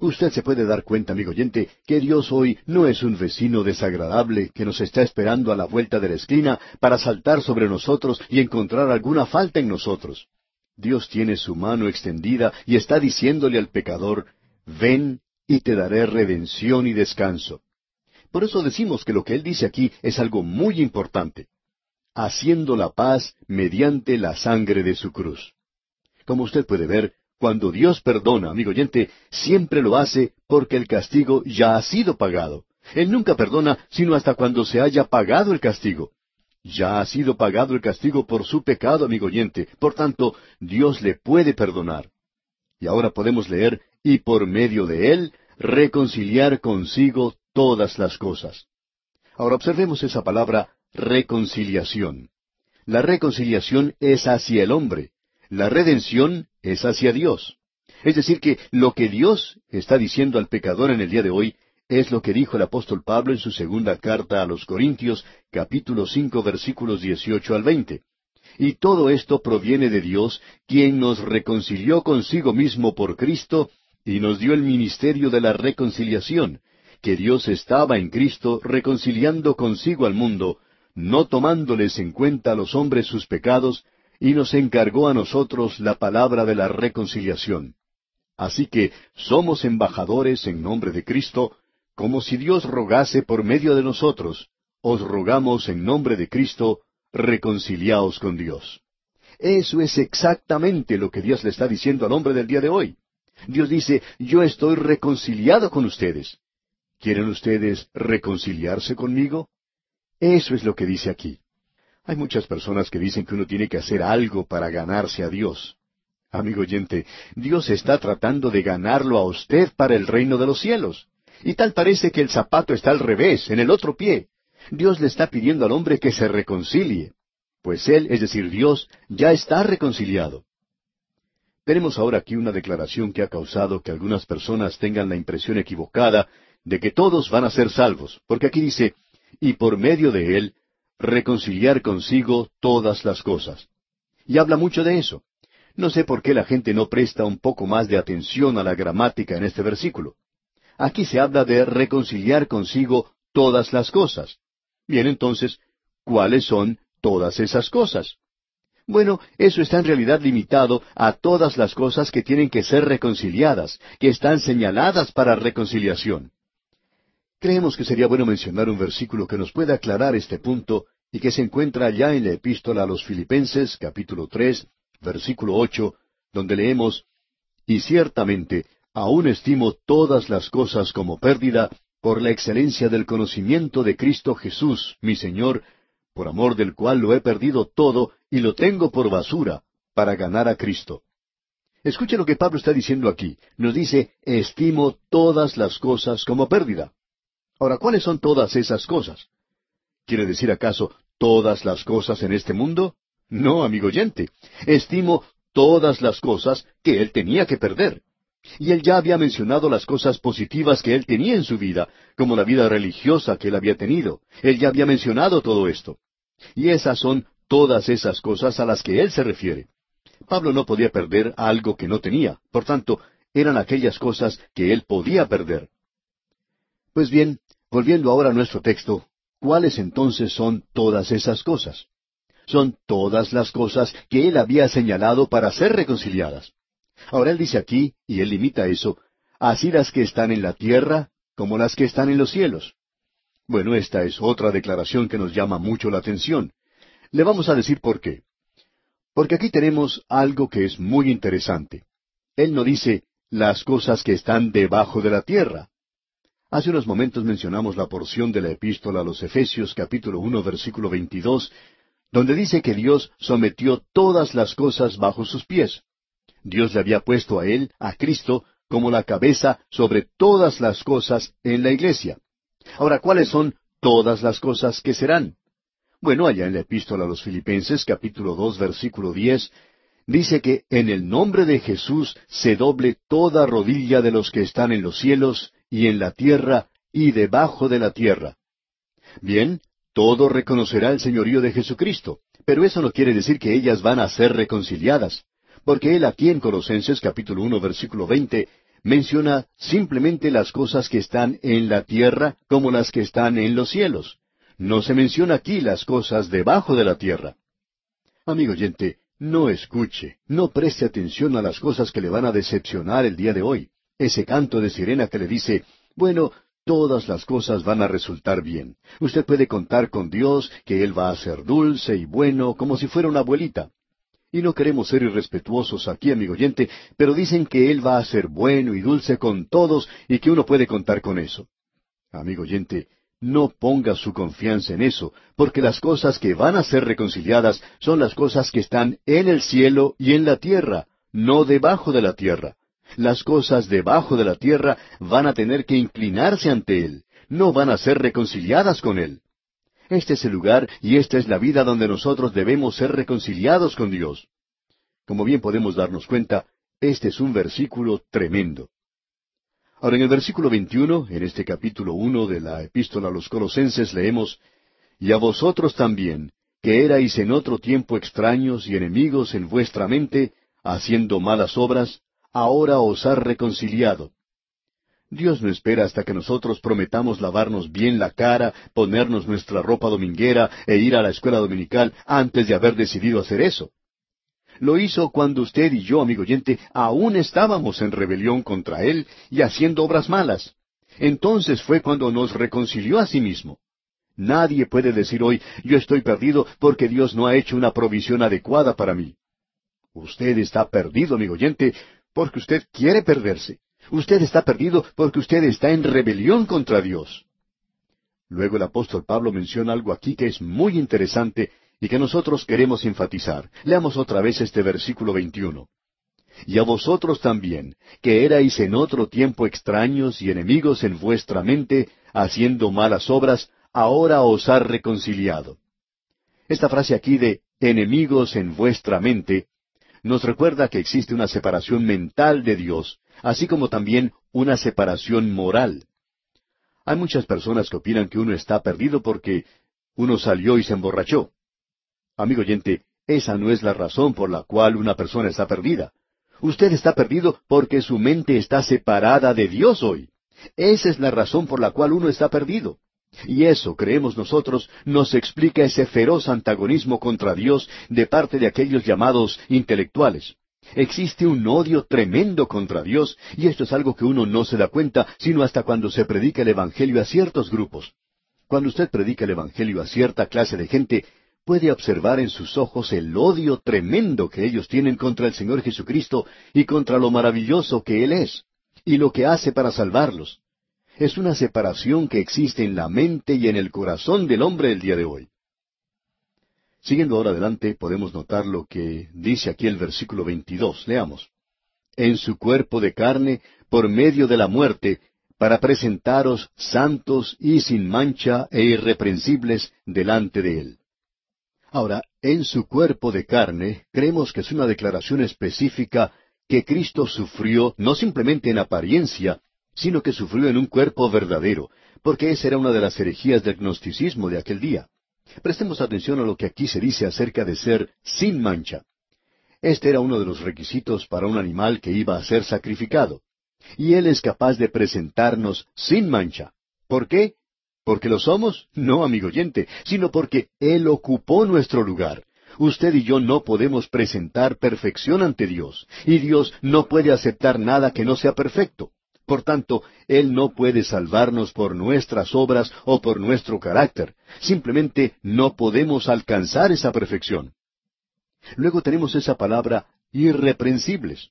Usted se puede dar cuenta, amigo oyente, que Dios hoy no es un vecino desagradable que nos está esperando a la vuelta de la esquina para saltar sobre nosotros y encontrar alguna falta en nosotros. Dios tiene su mano extendida y está diciéndole al pecador, ven y te daré redención y descanso. Por eso decimos que lo que Él dice aquí es algo muy importante. haciendo la paz mediante la sangre de su cruz. Como usted puede ver, cuando Dios perdona, amigo oyente, siempre lo hace porque el castigo ya ha sido pagado. Él nunca perdona sino hasta cuando se haya pagado el castigo. Ya ha sido pagado el castigo por su pecado, amigo oyente. Por tanto, Dios le puede perdonar. Y ahora podemos leer, y por medio de él, reconciliar consigo todas las cosas. Ahora observemos esa palabra reconciliación. La reconciliación es hacia el hombre. La redención es hacia Dios. Es decir, que lo que Dios está diciendo al pecador en el día de hoy es lo que dijo el apóstol Pablo en su segunda carta a los Corintios, capítulo cinco, versículos dieciocho al veinte. Y todo esto proviene de Dios, quien nos reconcilió consigo mismo por Cristo y nos dio el ministerio de la reconciliación, que Dios estaba en Cristo reconciliando consigo al mundo, no tomándoles en cuenta a los hombres sus pecados, y nos encargó a nosotros la palabra de la reconciliación. Así que somos embajadores en nombre de Cristo, como si Dios rogase por medio de nosotros, os rogamos en nombre de Cristo, reconciliaos con Dios. Eso es exactamente lo que Dios le está diciendo al hombre del día de hoy. Dios dice, yo estoy reconciliado con ustedes. ¿Quieren ustedes reconciliarse conmigo? Eso es lo que dice aquí. Hay muchas personas que dicen que uno tiene que hacer algo para ganarse a Dios. Amigo oyente, Dios está tratando de ganarlo a usted para el reino de los cielos. Y tal parece que el zapato está al revés, en el otro pie. Dios le está pidiendo al hombre que se reconcilie, pues Él, es decir, Dios, ya está reconciliado. Tenemos ahora aquí una declaración que ha causado que algunas personas tengan la impresión equivocada de que todos van a ser salvos, porque aquí dice, y por medio de Él, reconciliar consigo todas las cosas. Y habla mucho de eso. No sé por qué la gente no presta un poco más de atención a la gramática en este versículo. Aquí se habla de reconciliar consigo todas las cosas. Bien, entonces, ¿cuáles son todas esas cosas? Bueno, eso está en realidad limitado a todas las cosas que tienen que ser reconciliadas, que están señaladas para reconciliación. Creemos que sería bueno mencionar un versículo que nos pueda aclarar este punto y que se encuentra ya en la epístola a los Filipenses, capítulo tres, versículo ocho, donde leemos Y ciertamente aún estimo todas las cosas como pérdida por la excelencia del conocimiento de Cristo Jesús, mi Señor, por amor del cual lo he perdido todo y lo tengo por basura, para ganar a Cristo. Escuche lo que Pablo está diciendo aquí. Nos dice, estimo todas las cosas como pérdida. Ahora, ¿cuáles son todas esas cosas? ¿Quiere decir acaso todas las cosas en este mundo? No, amigo oyente. Estimo todas las cosas que él tenía que perder. Y él ya había mencionado las cosas positivas que él tenía en su vida, como la vida religiosa que él había tenido. Él ya había mencionado todo esto. Y esas son todas esas cosas a las que él se refiere. Pablo no podía perder algo que no tenía, por tanto, eran aquellas cosas que él podía perder. Pues bien, volviendo ahora a nuestro texto, ¿cuáles entonces son todas esas cosas? Son todas las cosas que él había señalado para ser reconciliadas. Ahora él dice aquí, y él limita eso, así las que están en la tierra como las que están en los cielos. Bueno, esta es otra declaración que nos llama mucho la atención. Le vamos a decir por qué. Porque aquí tenemos algo que es muy interesante. Él no dice las cosas que están debajo de la tierra. Hace unos momentos mencionamos la porción de la epístola a los Efesios capítulo uno versículo veintidós, donde dice que Dios sometió todas las cosas bajo sus pies. Dios le había puesto a él, a Cristo, como la cabeza sobre todas las cosas en la iglesia. Ahora, ¿cuáles son todas las cosas que serán? Bueno, allá en la epístola a los Filipenses, capítulo dos, versículo diez, dice que en el nombre de Jesús se doble toda rodilla de los que están en los cielos y en la tierra y debajo de la tierra. Bien, todo reconocerá el señorío de Jesucristo, pero eso no quiere decir que ellas van a ser reconciliadas porque él aquí en Colosenses capítulo uno versículo veinte menciona simplemente las cosas que están en la tierra como las que están en los cielos. No se menciona aquí las cosas debajo de la tierra. Amigo oyente, no escuche, no preste atención a las cosas que le van a decepcionar el día de hoy. Ese canto de sirena que le dice, bueno, todas las cosas van a resultar bien. Usted puede contar con Dios que Él va a ser dulce y bueno como si fuera una abuelita. Y no queremos ser irrespetuosos aquí, amigo oyente, pero dicen que Él va a ser bueno y dulce con todos y que uno puede contar con eso. Amigo oyente, no ponga su confianza en eso, porque las cosas que van a ser reconciliadas son las cosas que están en el cielo y en la tierra, no debajo de la tierra. Las cosas debajo de la tierra van a tener que inclinarse ante Él, no van a ser reconciliadas con Él. Este es el lugar y esta es la vida donde nosotros debemos ser reconciliados con Dios. Como bien podemos darnos cuenta, este es un versículo tremendo. Ahora en el versículo 21, en este capítulo 1 de la epístola a los colosenses, leemos, Y a vosotros también, que erais en otro tiempo extraños y enemigos en vuestra mente, haciendo malas obras, ahora os ha reconciliado Dios no espera hasta que nosotros prometamos lavarnos bien la cara, ponernos nuestra ropa dominguera e ir a la escuela dominical antes de haber decidido hacer eso. Lo hizo cuando usted y yo, amigo oyente, aún estábamos en rebelión contra Él y haciendo obras malas. Entonces fue cuando nos reconcilió a sí mismo. Nadie puede decir hoy, yo estoy perdido porque Dios no ha hecho una provisión adecuada para mí. Usted está perdido, amigo oyente, porque usted quiere perderse. Usted está perdido porque usted está en rebelión contra Dios. Luego el apóstol Pablo menciona algo aquí que es muy interesante y que nosotros queremos enfatizar. Leamos otra vez este versículo 21. Y a vosotros también, que erais en otro tiempo extraños y enemigos en vuestra mente, haciendo malas obras, ahora os ha reconciliado. Esta frase aquí de enemigos en vuestra mente nos recuerda que existe una separación mental de Dios, así como también una separación moral. Hay muchas personas que opinan que uno está perdido porque uno salió y se emborrachó. Amigo oyente, esa no es la razón por la cual una persona está perdida. Usted está perdido porque su mente está separada de Dios hoy. Esa es la razón por la cual uno está perdido. Y eso, creemos nosotros, nos explica ese feroz antagonismo contra Dios de parte de aquellos llamados intelectuales. Existe un odio tremendo contra Dios, y esto es algo que uno no se da cuenta sino hasta cuando se predica el Evangelio a ciertos grupos. Cuando usted predica el Evangelio a cierta clase de gente, puede observar en sus ojos el odio tremendo que ellos tienen contra el Señor Jesucristo y contra lo maravilloso que Él es, y lo que hace para salvarlos es una separación que existe en la mente y en el corazón del hombre el día de hoy. Siguiendo ahora adelante, podemos notar lo que dice aquí el versículo 22. Leamos. En su cuerpo de carne, por medio de la muerte, para presentaros santos y sin mancha e irreprensibles delante de Él. Ahora, en su cuerpo de carne, creemos que es una declaración específica que Cristo sufrió no simplemente en apariencia, sino que sufrió en un cuerpo verdadero, porque esa era una de las herejías del gnosticismo de aquel día. Prestemos atención a lo que aquí se dice acerca de ser sin mancha. Este era uno de los requisitos para un animal que iba a ser sacrificado. Y Él es capaz de presentarnos sin mancha. ¿Por qué? ¿Porque lo somos? No, amigo oyente, sino porque Él ocupó nuestro lugar. Usted y yo no podemos presentar perfección ante Dios, y Dios no puede aceptar nada que no sea perfecto. Por tanto, Él no puede salvarnos por nuestras obras o por nuestro carácter. Simplemente no podemos alcanzar esa perfección. Luego tenemos esa palabra irreprensibles.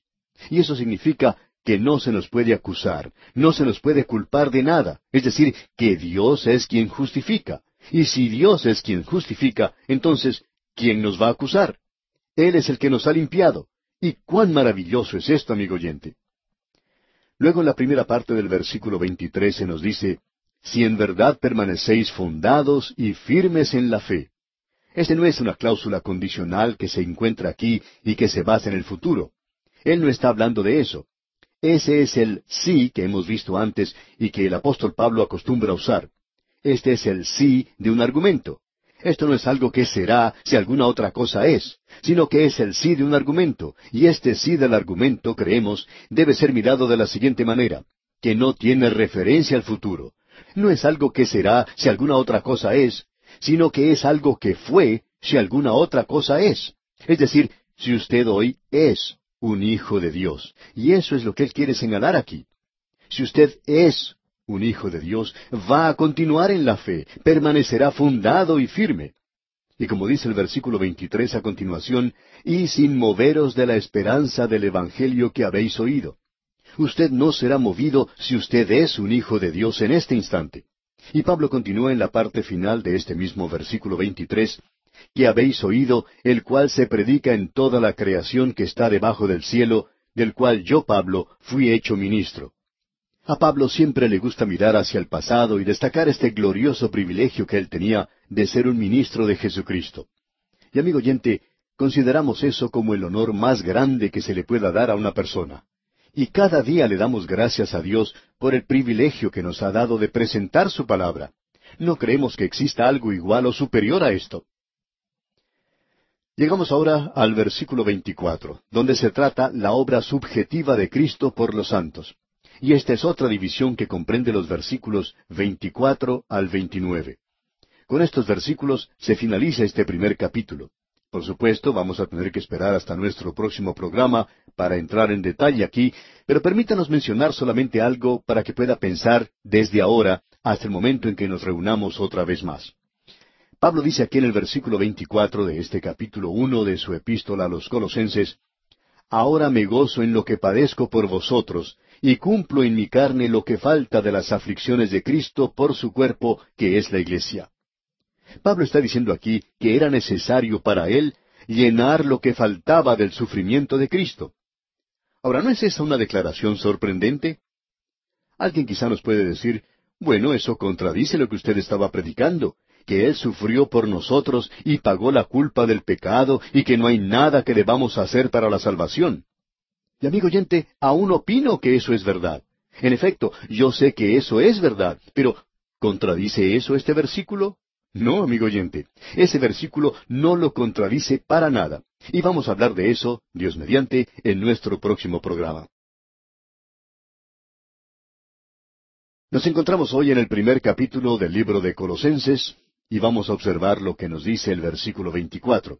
Y eso significa que no se nos puede acusar, no se nos puede culpar de nada. Es decir, que Dios es quien justifica. Y si Dios es quien justifica, entonces, ¿quién nos va a acusar? Él es el que nos ha limpiado. Y cuán maravilloso es esto, amigo oyente. Luego en la primera parte del versículo 23 se nos dice, si en verdad permanecéis fundados y firmes en la fe. Este no es una cláusula condicional que se encuentra aquí y que se basa en el futuro. Él no está hablando de eso. Ese es el sí que hemos visto antes y que el apóstol Pablo acostumbra usar. Este es el sí de un argumento. Esto no es algo que será si alguna otra cosa es, sino que es el sí de un argumento, y este sí del argumento, creemos, debe ser mirado de la siguiente manera, que no tiene referencia al futuro. No es algo que será si alguna otra cosa es, sino que es algo que fue si alguna otra cosa es. Es decir, si usted hoy es un hijo de Dios. Y eso es lo que Él quiere señalar aquí. Si usted es un hijo de Dios, va a continuar en la fe, permanecerá fundado y firme. Y como dice el versículo 23 a continuación, y sin moveros de la esperanza del Evangelio que habéis oído. Usted no será movido si usted es un hijo de Dios en este instante. Y Pablo continúa en la parte final de este mismo versículo 23, que habéis oído, el cual se predica en toda la creación que está debajo del cielo, del cual yo, Pablo, fui hecho ministro. A Pablo siempre le gusta mirar hacia el pasado y destacar este glorioso privilegio que él tenía de ser un ministro de Jesucristo. Y amigo oyente, consideramos eso como el honor más grande que se le pueda dar a una persona. Y cada día le damos gracias a Dios por el privilegio que nos ha dado de presentar su palabra. No creemos que exista algo igual o superior a esto. Llegamos ahora al versículo 24, donde se trata la obra subjetiva de Cristo por los santos. Y esta es otra división que comprende los versículos 24 al 29. Con estos versículos se finaliza este primer capítulo. Por supuesto, vamos a tener que esperar hasta nuestro próximo programa para entrar en detalle aquí, pero permítanos mencionar solamente algo para que pueda pensar desde ahora hasta el momento en que nos reunamos otra vez más. Pablo dice aquí en el versículo 24 de este capítulo uno de su epístola a los Colosenses, Ahora me gozo en lo que padezco por vosotros, y cumplo en mi carne lo que falta de las aflicciones de Cristo por su cuerpo, que es la Iglesia. Pablo está diciendo aquí que era necesario para él llenar lo que faltaba del sufrimiento de Cristo. Ahora, ¿no es esa una declaración sorprendente? Alguien quizá nos puede decir, bueno, eso contradice lo que usted estaba predicando que Él sufrió por nosotros y pagó la culpa del pecado y que no hay nada que debamos hacer para la salvación. Y amigo oyente, aún opino que eso es verdad. En efecto, yo sé que eso es verdad, pero ¿contradice eso este versículo? No, amigo oyente, ese versículo no lo contradice para nada. Y vamos a hablar de eso, Dios mediante, en nuestro próximo programa. Nos encontramos hoy en el primer capítulo del libro de Colosenses, y vamos a observar lo que nos dice el versículo 24.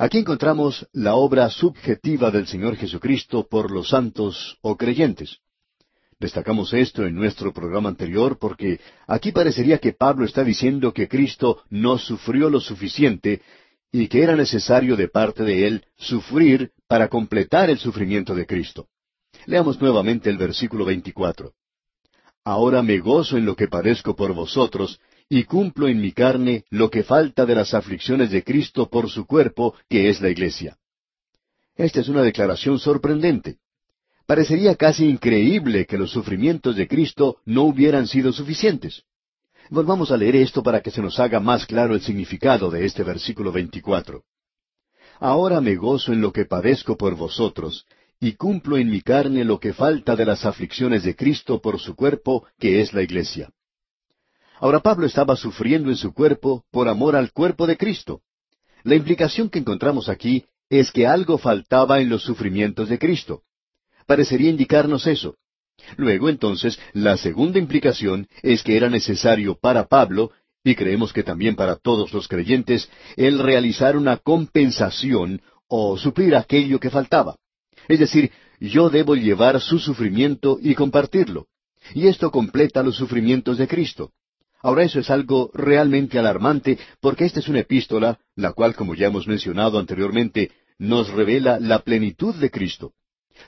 Aquí encontramos la obra subjetiva del Señor Jesucristo por los santos o creyentes. Destacamos esto en nuestro programa anterior porque aquí parecería que Pablo está diciendo que Cristo no sufrió lo suficiente y que era necesario de parte de él sufrir para completar el sufrimiento de Cristo. Leamos nuevamente el versículo 24. Ahora me gozo en lo que padezco por vosotros, y cumplo en mi carne lo que falta de las aflicciones de Cristo por su cuerpo, que es la iglesia. Esta es una declaración sorprendente. Parecería casi increíble que los sufrimientos de Cristo no hubieran sido suficientes. Volvamos a leer esto para que se nos haga más claro el significado de este versículo 24. Ahora me gozo en lo que padezco por vosotros, y cumplo en mi carne lo que falta de las aflicciones de Cristo por su cuerpo, que es la iglesia. Ahora Pablo estaba sufriendo en su cuerpo por amor al cuerpo de Cristo. La implicación que encontramos aquí es que algo faltaba en los sufrimientos de Cristo. Parecería indicarnos eso. Luego entonces, la segunda implicación es que era necesario para Pablo, y creemos que también para todos los creyentes, el realizar una compensación o suplir aquello que faltaba. Es decir, yo debo llevar su sufrimiento y compartirlo. Y esto completa los sufrimientos de Cristo. Ahora eso es algo realmente alarmante porque esta es una epístola, la cual, como ya hemos mencionado anteriormente, nos revela la plenitud de Cristo,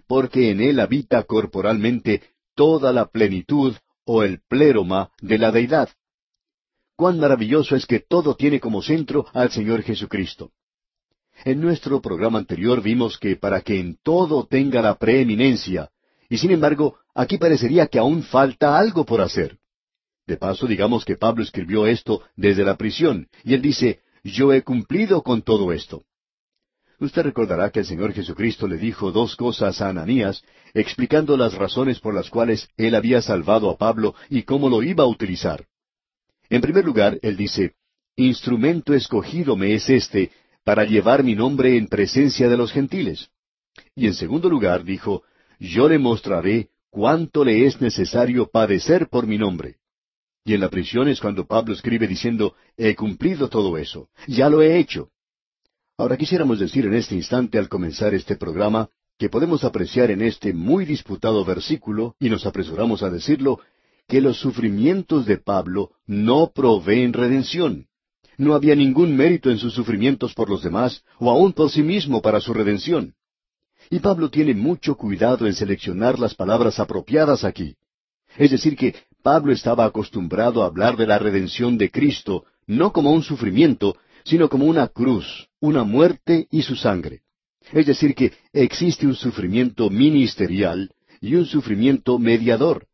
porque en Él habita corporalmente toda la plenitud o el pléroma de la deidad. Cuán maravilloso es que todo tiene como centro al Señor Jesucristo. En nuestro programa anterior vimos que para que en todo tenga la preeminencia, y sin embargo, aquí parecería que aún falta algo por hacer. De paso, digamos que Pablo escribió esto desde la prisión, y él dice, yo he cumplido con todo esto. Usted recordará que el Señor Jesucristo le dijo dos cosas a Ananías, explicando las razones por las cuales él había salvado a Pablo y cómo lo iba a utilizar. En primer lugar, él dice, Instrumento escogido me es este para llevar mi nombre en presencia de los gentiles. Y en segundo lugar, dijo, Yo le mostraré cuánto le es necesario padecer por mi nombre. Y en la prisión es cuando Pablo escribe diciendo, he cumplido todo eso, ya lo he hecho. Ahora quisiéramos decir en este instante al comenzar este programa que podemos apreciar en este muy disputado versículo, y nos apresuramos a decirlo, que los sufrimientos de Pablo no proveen redención. No había ningún mérito en sus sufrimientos por los demás, o aun por sí mismo para su redención. Y Pablo tiene mucho cuidado en seleccionar las palabras apropiadas aquí. Es decir, que Pablo estaba acostumbrado a hablar de la redención de Cristo, no como un sufrimiento, sino como una cruz, una muerte y su sangre. Es decir, que existe un sufrimiento ministerial y un sufrimiento mediador.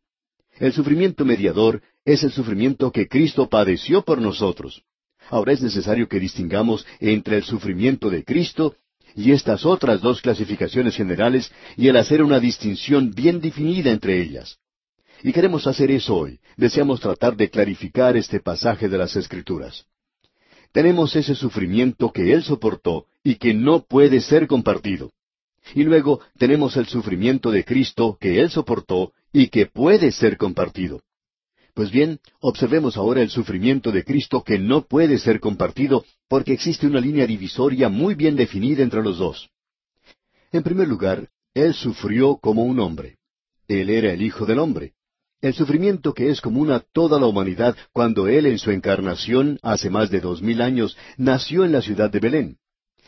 El sufrimiento mediador es el sufrimiento que Cristo padeció por nosotros. Ahora es necesario que distingamos entre el sufrimiento de Cristo y estas otras dos clasificaciones generales y el hacer una distinción bien definida entre ellas. Y queremos hacer eso hoy. Deseamos tratar de clarificar este pasaje de las Escrituras. Tenemos ese sufrimiento que Él soportó y que no puede ser compartido. Y luego tenemos el sufrimiento de Cristo que Él soportó y que puede ser compartido. Pues bien, observemos ahora el sufrimiento de Cristo que no puede ser compartido porque existe una línea divisoria muy bien definida entre los dos. En primer lugar, Él sufrió como un hombre. Él era el Hijo del Hombre. El sufrimiento que es común a toda la humanidad cuando Él en su encarnación, hace más de dos mil años, nació en la ciudad de Belén.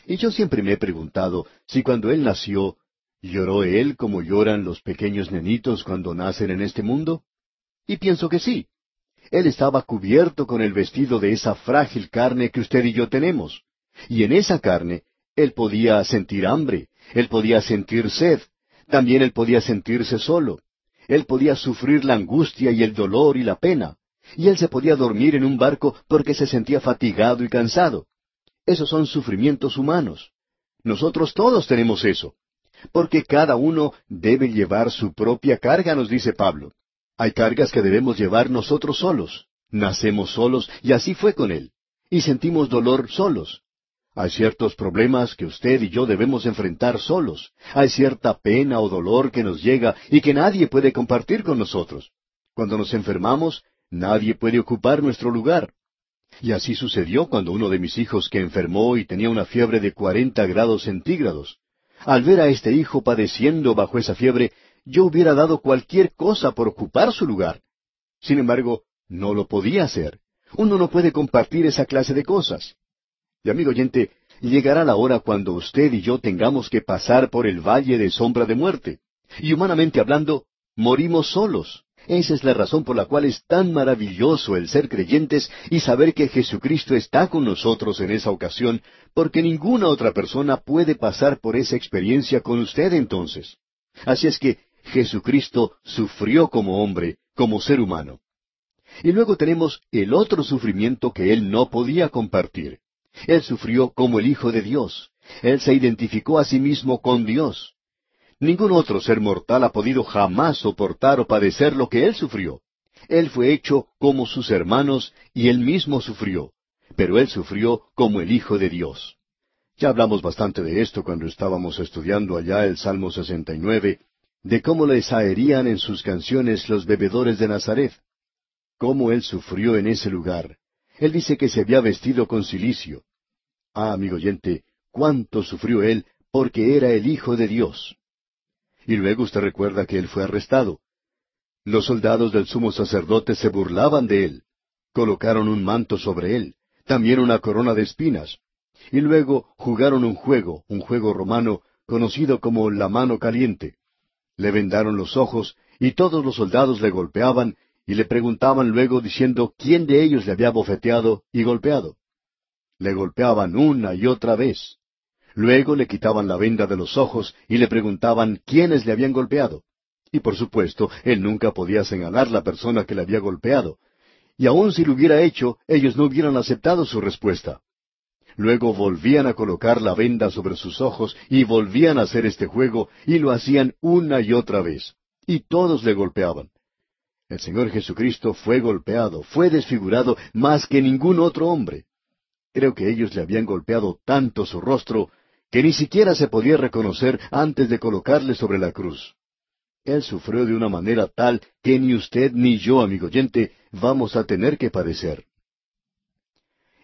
Y yo siempre me he preguntado si cuando Él nació, ¿lloró Él como lloran los pequeños nenitos cuando nacen en este mundo? Y pienso que sí. Él estaba cubierto con el vestido de esa frágil carne que usted y yo tenemos. Y en esa carne, Él podía sentir hambre, Él podía sentir sed, también Él podía sentirse solo. Él podía sufrir la angustia y el dolor y la pena. Y Él se podía dormir en un barco porque se sentía fatigado y cansado. Esos son sufrimientos humanos. Nosotros todos tenemos eso. Porque cada uno debe llevar su propia carga, nos dice Pablo. Hay cargas que debemos llevar nosotros solos. Nacemos solos y así fue con Él. Y sentimos dolor solos. Hay ciertos problemas que usted y yo debemos enfrentar solos. Hay cierta pena o dolor que nos llega y que nadie puede compartir con nosotros. Cuando nos enfermamos, nadie puede ocupar nuestro lugar. Y así sucedió cuando uno de mis hijos que enfermó y tenía una fiebre de cuarenta grados centígrados. Al ver a este hijo padeciendo bajo esa fiebre, yo hubiera dado cualquier cosa por ocupar su lugar. Sin embargo, no lo podía hacer. Uno no puede compartir esa clase de cosas. Y amigo oyente, llegará la hora cuando usted y yo tengamos que pasar por el valle de sombra de muerte. Y humanamente hablando, morimos solos. Esa es la razón por la cual es tan maravilloso el ser creyentes y saber que Jesucristo está con nosotros en esa ocasión, porque ninguna otra persona puede pasar por esa experiencia con usted entonces. Así es que Jesucristo sufrió como hombre, como ser humano. Y luego tenemos el otro sufrimiento que él no podía compartir. Él sufrió como el Hijo de Dios. Él se identificó a sí mismo con Dios. Ningún otro ser mortal ha podido jamás soportar o padecer lo que él sufrió. Él fue hecho como sus hermanos y él mismo sufrió, pero él sufrió como el Hijo de Dios. Ya hablamos bastante de esto cuando estábamos estudiando allá el Salmo 69 de cómo les aherían en sus canciones los bebedores de Nazaret. Cómo él sufrió en ese lugar. Él dice que se había vestido con cilicio. Ah, amigo oyente, cuánto sufrió él porque era el Hijo de Dios. Y luego usted recuerda que él fue arrestado. Los soldados del sumo sacerdote se burlaban de él. Colocaron un manto sobre él, también una corona de espinas. Y luego jugaron un juego, un juego romano, conocido como la mano caliente. Le vendaron los ojos, y todos los soldados le golpeaban, y le preguntaban luego diciendo quién de ellos le había bofeteado y golpeado. Le golpeaban una y otra vez. Luego le quitaban la venda de los ojos y le preguntaban quiénes le habían golpeado. Y por supuesto, él nunca podía señalar la persona que le había golpeado. Y aun si lo hubiera hecho, ellos no hubieran aceptado su respuesta. Luego volvían a colocar la venda sobre sus ojos y volvían a hacer este juego y lo hacían una y otra vez. Y todos le golpeaban. El Señor Jesucristo fue golpeado, fue desfigurado más que ningún otro hombre. Creo que ellos le habían golpeado tanto su rostro que ni siquiera se podía reconocer antes de colocarle sobre la cruz. Él sufrió de una manera tal que ni usted ni yo, amigo oyente, vamos a tener que padecer.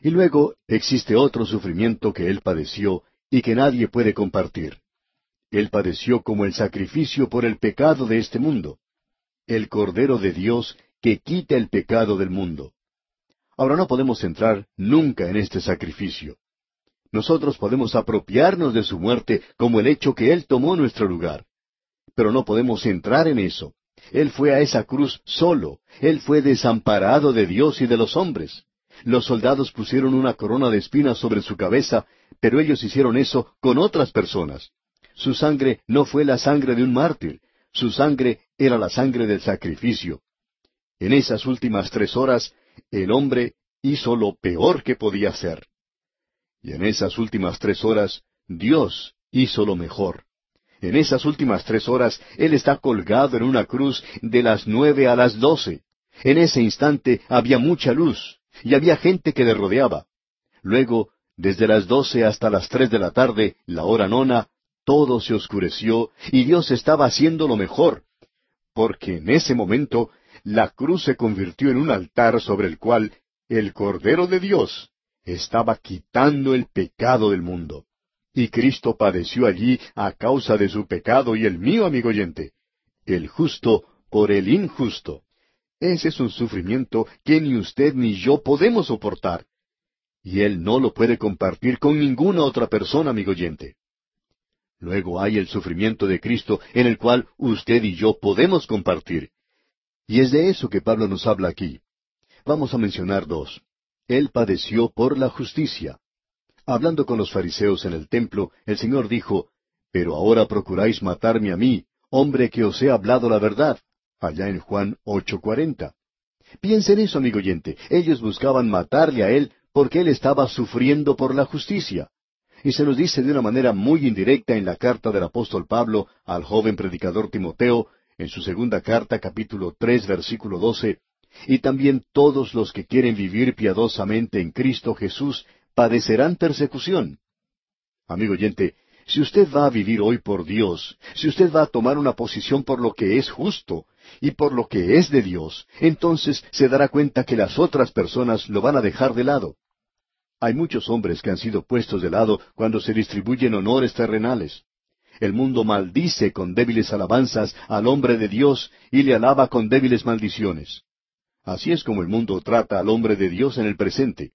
Y luego existe otro sufrimiento que él padeció y que nadie puede compartir. Él padeció como el sacrificio por el pecado de este mundo. El Cordero de Dios que quita el pecado del mundo. Ahora no podemos entrar nunca en este sacrificio. Nosotros podemos apropiarnos de su muerte como el hecho que Él tomó nuestro lugar. Pero no podemos entrar en eso. Él fue a esa cruz solo. Él fue desamparado de Dios y de los hombres. Los soldados pusieron una corona de espinas sobre su cabeza, pero ellos hicieron eso con otras personas. Su sangre no fue la sangre de un mártir, su sangre era la sangre del sacrificio. En esas últimas tres horas, el hombre hizo lo peor que podía hacer. Y en esas últimas tres horas, Dios hizo lo mejor. En esas últimas tres horas, Él está colgado en una cruz de las nueve a las doce. En ese instante había mucha luz, y había gente que le rodeaba. Luego, desde las doce hasta las tres de la tarde, la hora nona, todo se oscureció, y Dios estaba haciendo lo mejor, porque en ese momento la cruz se convirtió en un altar sobre el cual el Cordero de Dios estaba quitando el pecado del mundo. Y Cristo padeció allí a causa de su pecado y el mío, amigo oyente. El justo por el injusto. Ese es un sufrimiento que ni usted ni yo podemos soportar. Y Él no lo puede compartir con ninguna otra persona, amigo oyente. Luego hay el sufrimiento de Cristo en el cual usted y yo podemos compartir. Y es de eso que Pablo nos habla aquí. Vamos a mencionar dos. Él padeció por la justicia. Hablando con los fariseos en el templo, el Señor dijo, Pero ahora procuráis matarme a mí, hombre que os he hablado la verdad. Allá en Juan 8:40. Piensen eso, amigo oyente. Ellos buscaban matarle a él porque él estaba sufriendo por la justicia. Y se nos dice de una manera muy indirecta en la carta del apóstol Pablo al joven predicador Timoteo, en su segunda carta, capítulo tres, versículo doce, y también todos los que quieren vivir piadosamente en Cristo Jesús padecerán persecución. Amigo oyente, si usted va a vivir hoy por Dios, si usted va a tomar una posición por lo que es justo y por lo que es de Dios, entonces se dará cuenta que las otras personas lo van a dejar de lado. Hay muchos hombres que han sido puestos de lado cuando se distribuyen honores terrenales. El mundo maldice con débiles alabanzas al hombre de Dios y le alaba con débiles maldiciones. Así es como el mundo trata al hombre de Dios en el presente.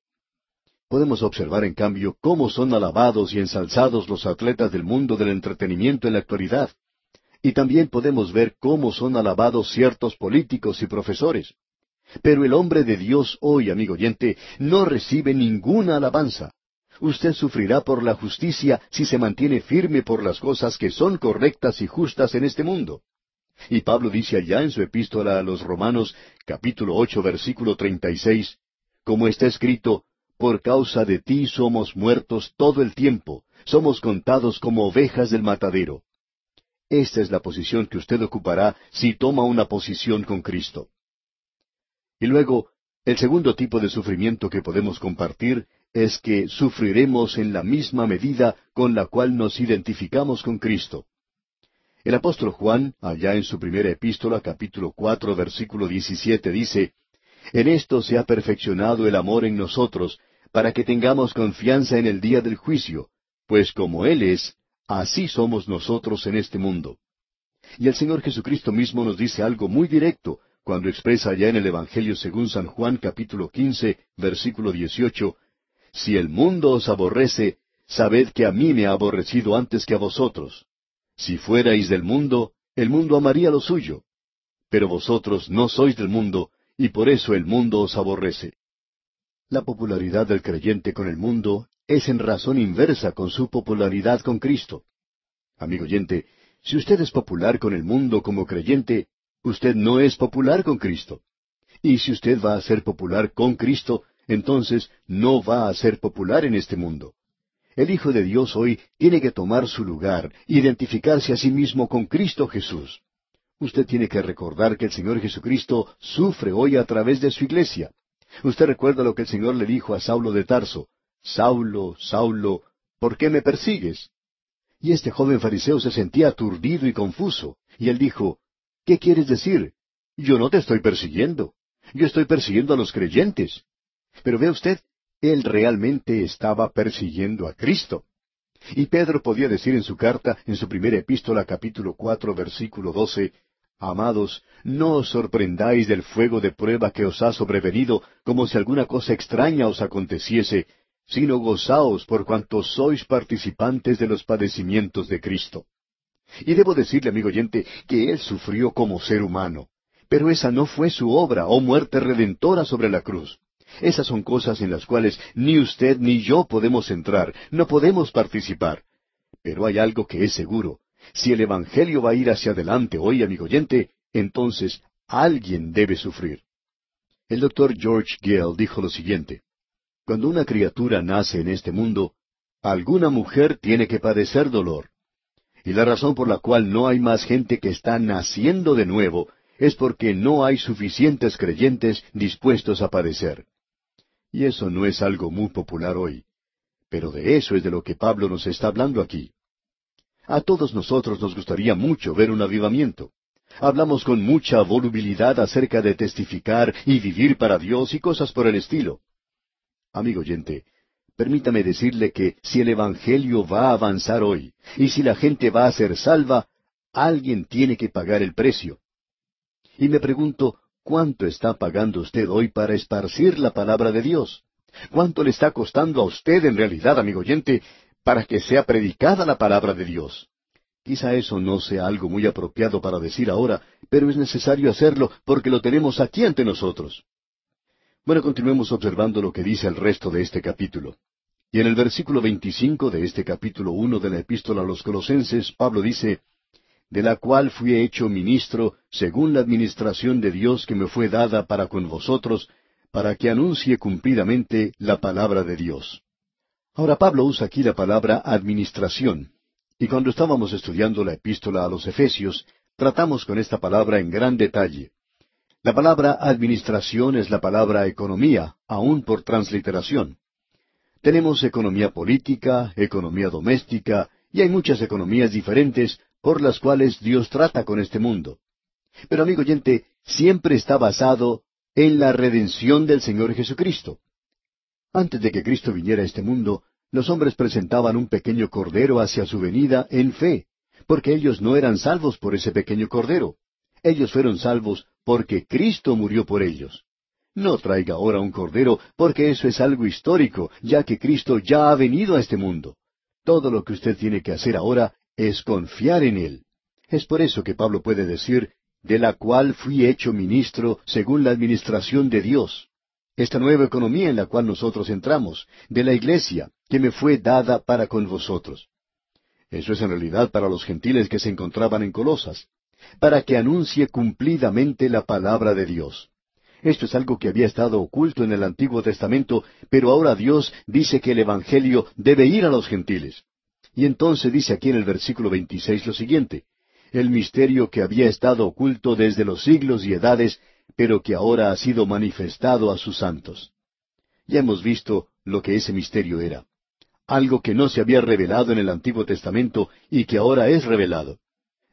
Podemos observar, en cambio, cómo son alabados y ensalzados los atletas del mundo del entretenimiento en la actualidad. Y también podemos ver cómo son alabados ciertos políticos y profesores. Pero el hombre de Dios hoy, amigo oyente, no recibe ninguna alabanza. Usted sufrirá por la justicia si se mantiene firme por las cosas que son correctas y justas en este mundo. Y Pablo dice allá en su epístola a los Romanos, capítulo ocho, versículo treinta y seis, como está escrito, por causa de ti somos muertos todo el tiempo, somos contados como ovejas del matadero. Esta es la posición que usted ocupará si toma una posición con Cristo. Y luego, el segundo tipo de sufrimiento que podemos compartir es que sufriremos en la misma medida con la cual nos identificamos con Cristo. El apóstol Juan, allá en su primera epístola, capítulo cuatro, versículo diecisiete, dice, En esto se ha perfeccionado el amor en nosotros, para que tengamos confianza en el día del juicio, pues como Él es, así somos nosotros en este mundo. Y el Señor Jesucristo mismo nos dice algo muy directo, cuando expresa ya en el Evangelio según San Juan capítulo quince, versículo dieciocho, Si el mundo os aborrece, sabed que a mí me ha aborrecido antes que a vosotros. Si fuerais del mundo, el mundo amaría lo suyo. Pero vosotros no sois del mundo, y por eso el mundo os aborrece. La popularidad del creyente con el mundo es en razón inversa con su popularidad con Cristo. Amigo oyente, si usted es popular con el mundo como creyente, usted no es popular con Cristo. Y si usted va a ser popular con Cristo, entonces no va a ser popular en este mundo. El Hijo de Dios hoy tiene que tomar su lugar, identificarse a sí mismo con Cristo Jesús. Usted tiene que recordar que el Señor Jesucristo sufre hoy a través de su iglesia. Usted recuerda lo que el Señor le dijo a Saulo de Tarso, Saulo, Saulo, ¿por qué me persigues? Y este joven fariseo se sentía aturdido y confuso, y él dijo, ¿Qué quieres decir? Yo no te estoy persiguiendo. Yo estoy persiguiendo a los creyentes. Pero ve usted, él realmente estaba persiguiendo a Cristo. Y Pedro podía decir en su carta, en su primera epístola, capítulo cuatro, versículo doce, Amados, no os sorprendáis del fuego de prueba que os ha sobrevenido como si alguna cosa extraña os aconteciese, sino gozaos por cuanto sois participantes de los padecimientos de Cristo. Y debo decirle, amigo oyente, que Él sufrió como ser humano. Pero esa no fue su obra o muerte redentora sobre la cruz. Esas son cosas en las cuales ni usted ni yo podemos entrar, no podemos participar. Pero hay algo que es seguro. Si el Evangelio va a ir hacia adelante hoy, amigo oyente, entonces alguien debe sufrir. El doctor George Gale dijo lo siguiente. Cuando una criatura nace en este mundo, alguna mujer tiene que padecer dolor. Y la razón por la cual no hay más gente que está naciendo de nuevo es porque no hay suficientes creyentes dispuestos a padecer. Y eso no es algo muy popular hoy. Pero de eso es de lo que Pablo nos está hablando aquí. A todos nosotros nos gustaría mucho ver un avivamiento. Hablamos con mucha volubilidad acerca de testificar y vivir para Dios y cosas por el estilo. Amigo oyente, permítame decirle que si el Evangelio va a avanzar hoy y si la gente va a ser salva, alguien tiene que pagar el precio. Y me pregunto, ¿cuánto está pagando usted hoy para esparcir la palabra de Dios? ¿Cuánto le está costando a usted en realidad, amigo oyente, para que sea predicada la palabra de Dios? Quizá eso no sea algo muy apropiado para decir ahora, pero es necesario hacerlo porque lo tenemos aquí ante nosotros. Bueno, continuemos observando lo que dice el resto de este capítulo. Y en el versículo 25 de este capítulo uno de la epístola a los Colosenses, Pablo dice, de la cual fui hecho ministro según la administración de Dios que me fue dada para con vosotros, para que anuncie cumplidamente la palabra de Dios. Ahora Pablo usa aquí la palabra administración, y cuando estábamos estudiando la epístola a los Efesios, tratamos con esta palabra en gran detalle. La palabra administración es la palabra economía, aún por transliteración. Tenemos economía política, economía doméstica, y hay muchas economías diferentes por las cuales Dios trata con este mundo. Pero amigo oyente, siempre está basado en la redención del Señor Jesucristo. Antes de que Cristo viniera a este mundo, los hombres presentaban un pequeño cordero hacia su venida en fe, porque ellos no eran salvos por ese pequeño cordero. Ellos fueron salvos porque Cristo murió por ellos. No traiga ahora un cordero, porque eso es algo histórico, ya que Cristo ya ha venido a este mundo. Todo lo que usted tiene que hacer ahora es confiar en Él. Es por eso que Pablo puede decir, de la cual fui hecho ministro según la administración de Dios. Esta nueva economía en la cual nosotros entramos, de la iglesia, que me fue dada para con vosotros. Eso es en realidad para los gentiles que se encontraban en Colosas para que anuncie cumplidamente la palabra de Dios. Esto es algo que había estado oculto en el Antiguo Testamento, pero ahora Dios dice que el Evangelio debe ir a los gentiles. Y entonces dice aquí en el versículo 26 lo siguiente, el misterio que había estado oculto desde los siglos y edades, pero que ahora ha sido manifestado a sus santos. Ya hemos visto lo que ese misterio era. Algo que no se había revelado en el Antiguo Testamento y que ahora es revelado.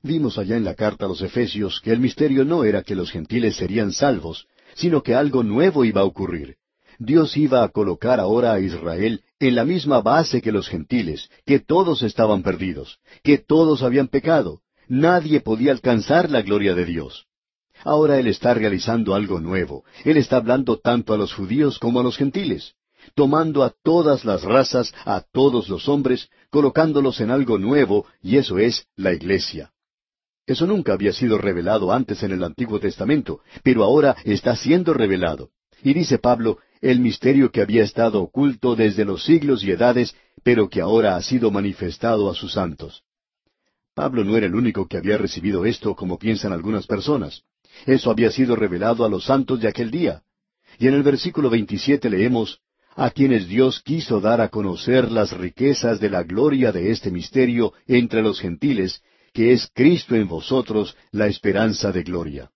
Vimos allá en la carta a los Efesios que el misterio no era que los gentiles serían salvos, sino que algo nuevo iba a ocurrir. Dios iba a colocar ahora a Israel en la misma base que los gentiles, que todos estaban perdidos, que todos habían pecado, nadie podía alcanzar la gloria de Dios. Ahora Él está realizando algo nuevo. Él está hablando tanto a los judíos como a los gentiles, tomando a todas las razas, a todos los hombres, colocándolos en algo nuevo, y eso es la iglesia. Eso nunca había sido revelado antes en el Antiguo Testamento, pero ahora está siendo revelado. Y dice Pablo, el misterio que había estado oculto desde los siglos y edades, pero que ahora ha sido manifestado a sus santos. Pablo no era el único que había recibido esto como piensan algunas personas. Eso había sido revelado a los santos de aquel día. Y en el versículo 27 leemos, a quienes Dios quiso dar a conocer las riquezas de la gloria de este misterio entre los gentiles, que es Cristo en vosotros la esperanza de gloria.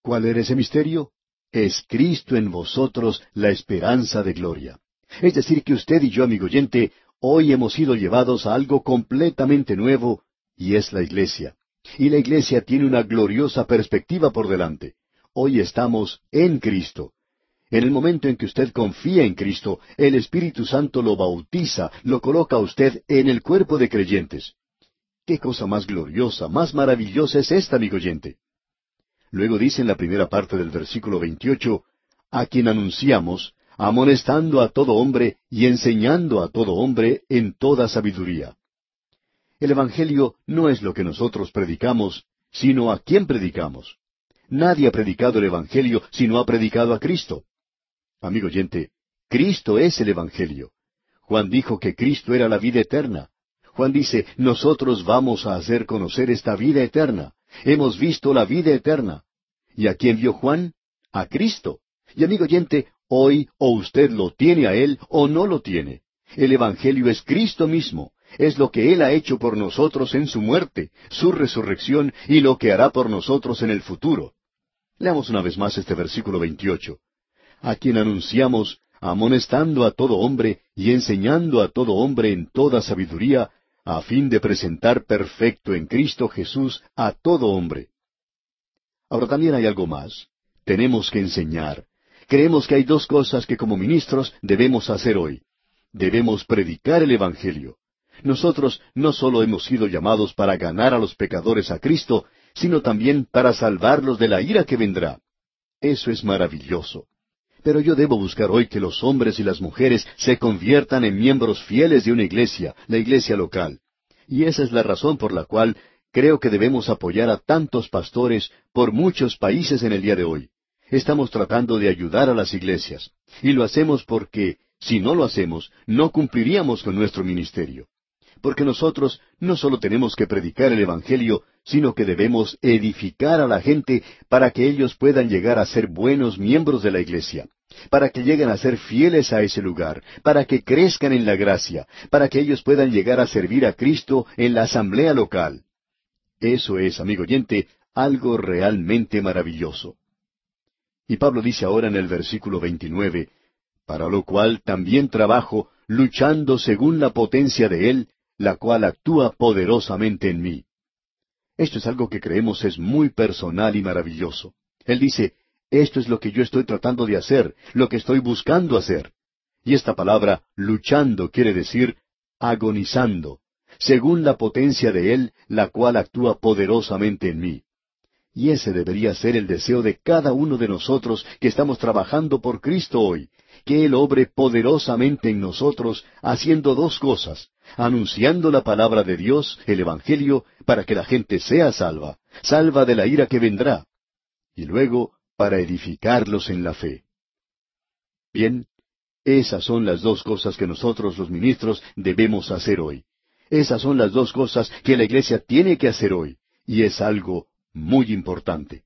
¿Cuál era ese misterio? Es Cristo en vosotros la esperanza de gloria. Es decir, que usted y yo, amigo oyente, hoy hemos sido llevados a algo completamente nuevo, y es la iglesia. Y la iglesia tiene una gloriosa perspectiva por delante. Hoy estamos en Cristo. En el momento en que usted confía en Cristo, el Espíritu Santo lo bautiza, lo coloca a usted en el cuerpo de creyentes. ¿Qué cosa más gloriosa, más maravillosa es esta, amigo oyente? Luego dice en la primera parte del versículo 28, a quien anunciamos, amonestando a todo hombre y enseñando a todo hombre en toda sabiduría. El Evangelio no es lo que nosotros predicamos, sino a quién predicamos. Nadie ha predicado el Evangelio si no ha predicado a Cristo. Amigo oyente, Cristo es el Evangelio. Juan dijo que Cristo era la vida eterna. Juan dice, nosotros vamos a hacer conocer esta vida eterna. Hemos visto la vida eterna. ¿Y a quién vio Juan? A Cristo. Y amigo oyente, hoy o usted lo tiene a Él o no lo tiene. El Evangelio es Cristo mismo. Es lo que Él ha hecho por nosotros en su muerte, su resurrección y lo que hará por nosotros en el futuro. Leamos una vez más este versículo 28. A quien anunciamos, amonestando a todo hombre y enseñando a todo hombre en toda sabiduría, a fin de presentar perfecto en Cristo Jesús a todo hombre. Ahora también hay algo más. Tenemos que enseñar. Creemos que hay dos cosas que como ministros debemos hacer hoy. Debemos predicar el Evangelio. Nosotros no solo hemos sido llamados para ganar a los pecadores a Cristo, sino también para salvarlos de la ira que vendrá. Eso es maravilloso. Pero yo debo buscar hoy que los hombres y las mujeres se conviertan en miembros fieles de una iglesia, la iglesia local. Y esa es la razón por la cual creo que debemos apoyar a tantos pastores por muchos países en el día de hoy. Estamos tratando de ayudar a las iglesias. Y lo hacemos porque, si no lo hacemos, no cumpliríamos con nuestro ministerio. Porque nosotros no solo tenemos que predicar el Evangelio, sino que debemos edificar a la gente para que ellos puedan llegar a ser buenos miembros de la iglesia, para que lleguen a ser fieles a ese lugar, para que crezcan en la gracia, para que ellos puedan llegar a servir a Cristo en la asamblea local. Eso es, amigo oyente, algo realmente maravilloso. Y Pablo dice ahora en el versículo 29, para lo cual también trabajo, luchando según la potencia de Él, la cual actúa poderosamente en mí. Esto es algo que creemos es muy personal y maravilloso. Él dice, esto es lo que yo estoy tratando de hacer, lo que estoy buscando hacer. Y esta palabra, luchando, quiere decir agonizando, según la potencia de Él, la cual actúa poderosamente en mí. Y ese debería ser el deseo de cada uno de nosotros que estamos trabajando por Cristo hoy, que Él obre poderosamente en nosotros, haciendo dos cosas, anunciando la palabra de Dios, el Evangelio, para que la gente sea salva, salva de la ira que vendrá, y luego para edificarlos en la fe. Bien, esas son las dos cosas que nosotros los ministros debemos hacer hoy. Esas son las dos cosas que la iglesia tiene que hacer hoy, y es algo muy importante.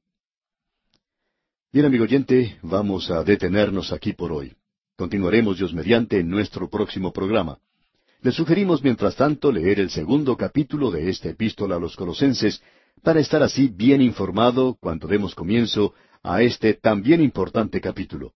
Bien, amigo oyente, vamos a detenernos aquí por hoy. Continuaremos Dios mediante en nuestro próximo programa. Le sugerimos, mientras tanto, leer el segundo capítulo de esta epístola a los colosenses, para estar así bien informado cuando demos comienzo a este tan bien importante capítulo.